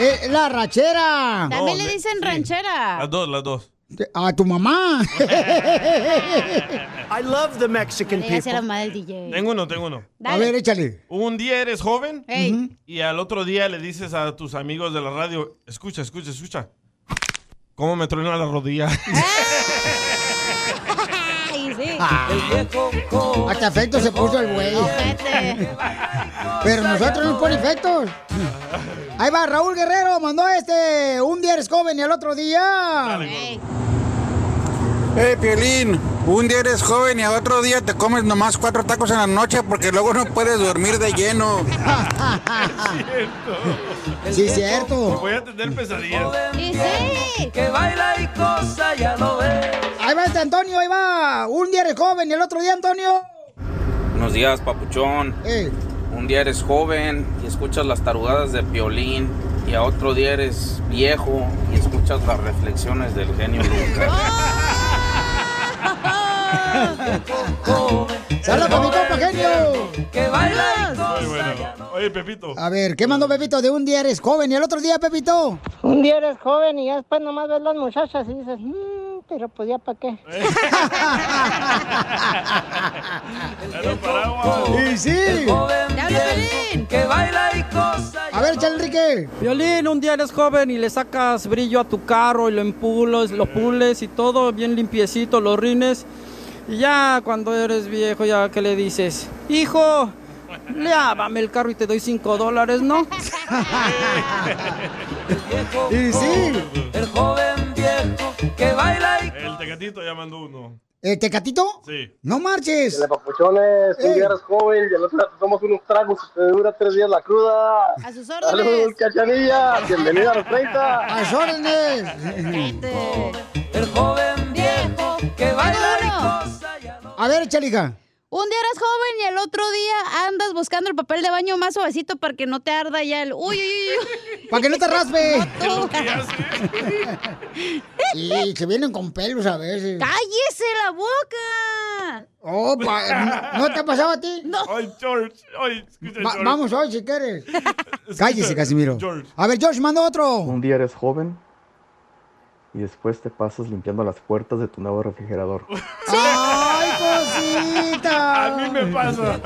Eh, la rachera. También le dicen ranchera. Las dos, las dos. A tu mamá. I love the Mexican Le hace la madre del DJ. Tengo uno, tengo uno. Dale. A ver, échale. Un día eres joven y al otro día le dices a tus amigos de la radio, escucha, escucha, escucha. ¿Cómo me truena la rodilla? Hasta efecto se puso el güey. Pero nosotros no pone efectos. Ahí va, Raúl Guerrero mandó este. Un día eres joven y al otro día. Hey, Piolín, un día eres joven y al otro día te comes nomás cuatro tacos en la noche porque luego no puedes dormir de lleno. Sí, cierto. Voy a tener pesadillas. Sí, sí. Que baila y cosa, ya lo ves. Ahí va este Antonio, ahí va. Un día eres joven y el otro día, Antonio. Buenos días, papuchón. Eh. Un día eres joven y escuchas las tarugadas de Piolín y a otro día eres viejo y escuchas las reflexiones del genio Lucas. ¡Saludos para mi compa genio! Que baila y Muy bueno. Oye, Pepito. A ver, ¿qué mandó Pepito? De un día eres joven y el otro día, Pepito. Un día eres joven y ya después nomás ves las muchachas y dices, "Mm, pero pues ya para qué. Y sí. que baila y cosa. A ver, échale, Enrique. Violín, un día eres joven y le sacas brillo a tu carro y lo empules, lo pules y todo bien limpiecito, los rines. Y ya cuando eres viejo, ya que le dices, hijo, lávame el carro y te doy cinco dólares, ¿no? Y sí. El joven viejo que baila y El tecatito ya mandó uno. ¿El tecatito? Sí. No marches. Papuchones, un Ey. día eres joven y al otro día te tomas unos tragos y te dura tres días la cruda. A sus Saludos, cachanilla. Bienvenida a los 30. ¡A sus órdenes! el joven viejo que baila y. A ver, échale, hija. Un día eres joven y el otro día andas buscando el papel de baño más suavecito para que no te arda ya el... Uy, uy, uy. Para que no te raspe. Y se vienen con pelos a veces. ¡Cállese la boca! Oh, pa- ¿no te ha pasado a ti? No. Ay, George. Ay, escucha, Va- George. vamos hoy si quieres. Cállese, Casimiro. A ver, George, manda otro. Un día eres joven y después te pasas limpiando las puertas de tu nuevo refrigerador. ¡Ay, cosita! A mí me pasa.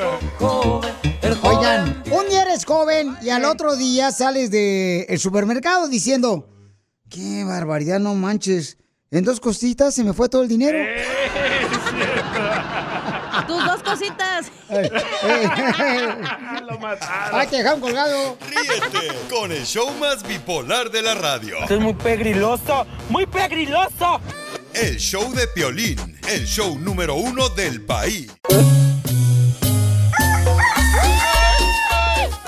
Oigan, un día eres joven y al otro día sales del supermercado diciendo, qué barbaridad, no manches. En dos cositas se me fue todo el dinero. Tus cositas. Lo mataron. ¡Ay, te dejaron colgado! Ríete con el show más bipolar de la radio. Esto es muy pegriloso, muy pegriloso. El show de Piolín, el show número uno del país.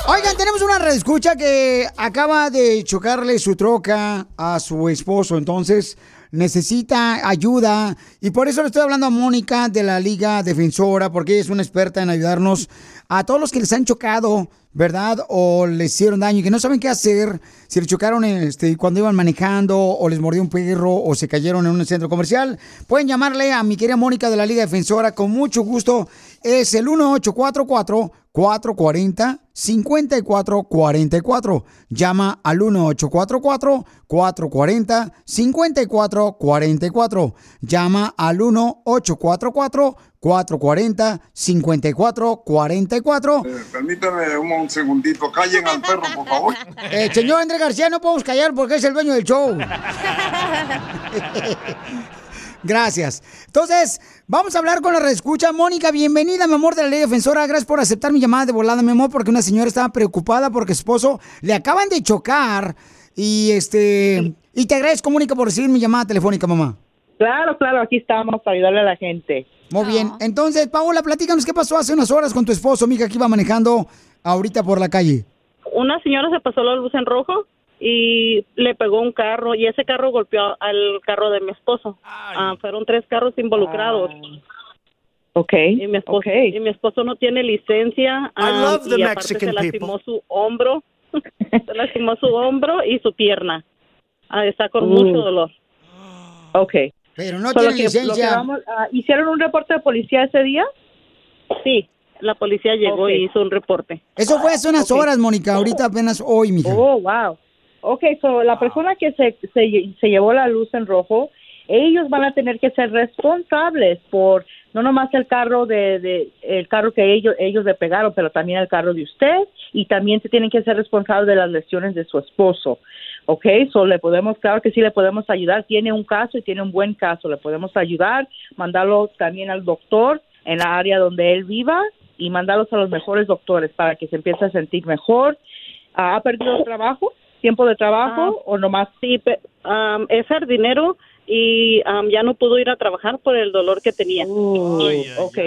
Oigan, tenemos una redescucha que acaba de chocarle su troca a su esposo, entonces necesita ayuda. Y por eso le estoy hablando a Mónica de la Liga Defensora, porque ella es una experta en ayudarnos a todos los que les han chocado, ¿verdad? O les hicieron daño y que no saben qué hacer, si les chocaron este, cuando iban manejando o les mordió un perro o se cayeron en un centro comercial, pueden llamarle a mi querida Mónica de la Liga Defensora con mucho gusto. Es el 1844 440 5444. Llama al 1844 440 5444. Llama al 1844 440 5444. Permítame un, un segundito, callen al perro, por favor. Eh, señor Andrés García, no podemos callar porque es el dueño del show. Gracias. Entonces, vamos a hablar con la reescucha. Mónica, bienvenida, mi amor, de la ley defensora. Gracias por aceptar mi llamada de volada, mi amor, porque una señora estaba preocupada porque su esposo le acaban de chocar. Y este. Y te agradezco, Mónica, por recibir mi llamada telefónica, mamá. Claro, claro, aquí estamos para ayudarle a la gente. Muy bien. Entonces, Paola, platícanos qué pasó hace unas horas con tu esposo, mija, que iba manejando ahorita por la calle. Una señora se pasó la luz en rojo y le pegó un carro y ese carro golpeó al carro de mi esposo. Ah, fueron tres carros involucrados. Ok. Y mi esposo, y mi esposo no tiene licencia. I ah, love the y aparte Mexican se lastimó su hombro, se lastimó su hombro y su pierna. Ah, está con mucho dolor. Ok. Pero no Solo tiene que lo que licencia. vamos- ¿Hicieron un reporte de policía ese día? Sí, la policía llegó Ok. y hizo un reporte. Eso fue hace unas horas, Mónica. Ahorita apenas hoy, mija. Oh, wow. Ok, so la persona que se, se, se llevó la luz en rojo, ellos van a tener que ser responsables por no nomás el carro de, de el carro que ellos ellos le pegaron, pero también el carro de usted y también se tienen que ser responsables de las lesiones de su esposo. Ok, so le podemos, claro que sí le podemos ayudar. Tiene un caso y tiene un buen caso. Le podemos ayudar, mandarlo también al doctor en la área donde él viva y mandarlos a los mejores doctores para que se empiece a sentir mejor. Ah, ¿Ha perdido trabajo? ¿Tiempo de trabajo o nomás? Sí, pe- um, es jardinero y um, ya no pudo ir a trabajar por el dolor que tenía. ok.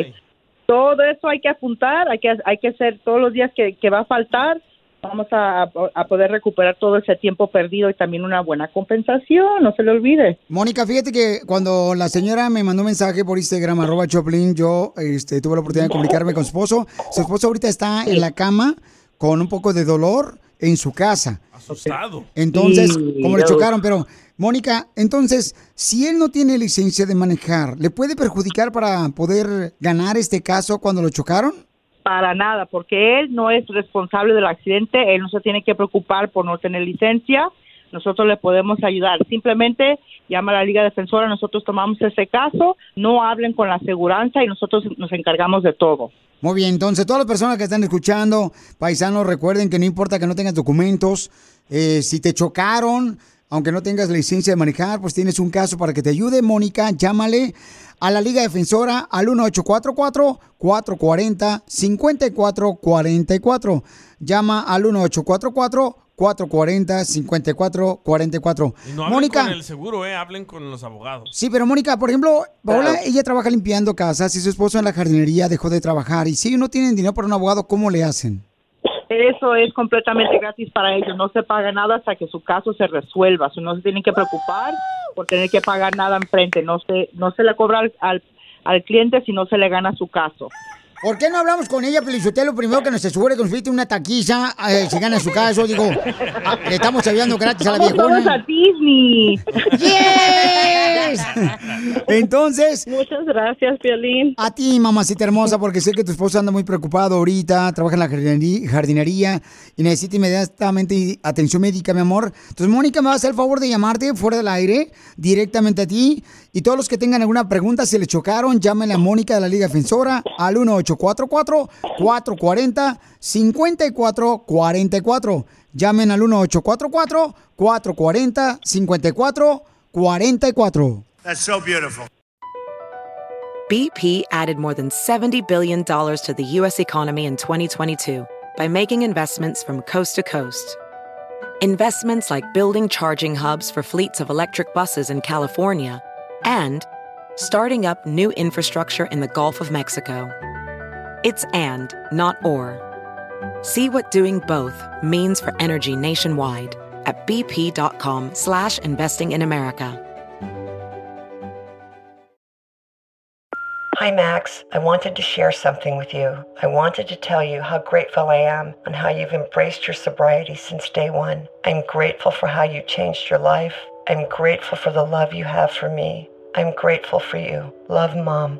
Todo eso hay que apuntar, hay que, hay que hacer todos los días que, que va a faltar. Vamos a, a poder recuperar todo ese tiempo perdido y también una buena compensación, no se le olvide. Mónica, fíjate que cuando la señora me mandó un mensaje por Instagram, arroba Choplin, yo este, tuve la oportunidad de comunicarme con su esposo. Su esposo ahorita está en la cama con un poco de dolor en su casa. Asustado. Entonces, Sí, como le chocaron, pero Mónica, entonces, si él no tiene licencia de manejar, ¿le puede perjudicar para poder ganar este caso cuando lo chocaron? Para nada, porque él no es responsable del accidente, él no se tiene que preocupar por no tener licencia, nosotros le podemos ayudar. Simplemente llama a la Liga Defensora, nosotros tomamos ese caso, no hablen con la aseguranza y nosotros nos encargamos de todo. Muy bien, entonces todas las personas que están escuchando, paisanos, recuerden que no importa que no tengas documentos, eh, si te chocaron, aunque no tengas licencia de manejar, pues tienes un caso para que te ayude, Mónica, llámale a la Liga Defensora al 1844-440-5444. Llama al 1844-440-5444. Y no hablen Mónica. con el seguro, eh, hablen con los abogados. Sí, pero Mónica, por ejemplo, Paola, ella trabaja limpiando casas y su esposo en la jardinería dejó de trabajar. Y si no tienen dinero para un abogado, ¿cómo le hacen? Eso es completamente gratis para ellos, no se paga nada hasta que su caso se resuelva, no se tienen que preocupar por tener que pagar nada enfrente, no se, no se le cobra al, al cliente si no se le gana su caso. ¿Por qué no hablamos con ella, Pelichotelo? Primero que nos asegure que nos invite una taquiza, eh, si gana su caso, digo, ah, le estamos ayudando gratis a la Vamos viejona. a Disney. ¡Yes! Entonces. Muchas gracias, Piolín. A ti, mamacita hermosa, porque sé que tu esposo anda muy preocupado ahorita, trabaja en la jardinería, y necesita inmediatamente atención médica, mi amor. Entonces, Mónica me va a hacer el favor de llamarte fuera del aire, directamente a ti. Y todos los que tengan alguna pregunta, si le chocaron, llámenle a Mónica de la Liga Defensora al 1844-440-5444. Llamen al 1844-440-5444. That's so beautiful. BP added more than $70 billion to the U.S. economy in 2022 by making investments from coast to coast. Investments like building charging hubs for fleets of electric buses in California and starting up new infrastructure in the Gulf of Mexico. It's and, not or. See what doing both means for energy nationwide at bp.com slash investing in America. Hi, Max. I wanted to share something with you. I wanted to tell you how grateful I am and how you've embraced your sobriety since day one. I'm grateful for how you changed your life. I'm grateful for the love you have for me. I'm grateful for you. Love, Mom.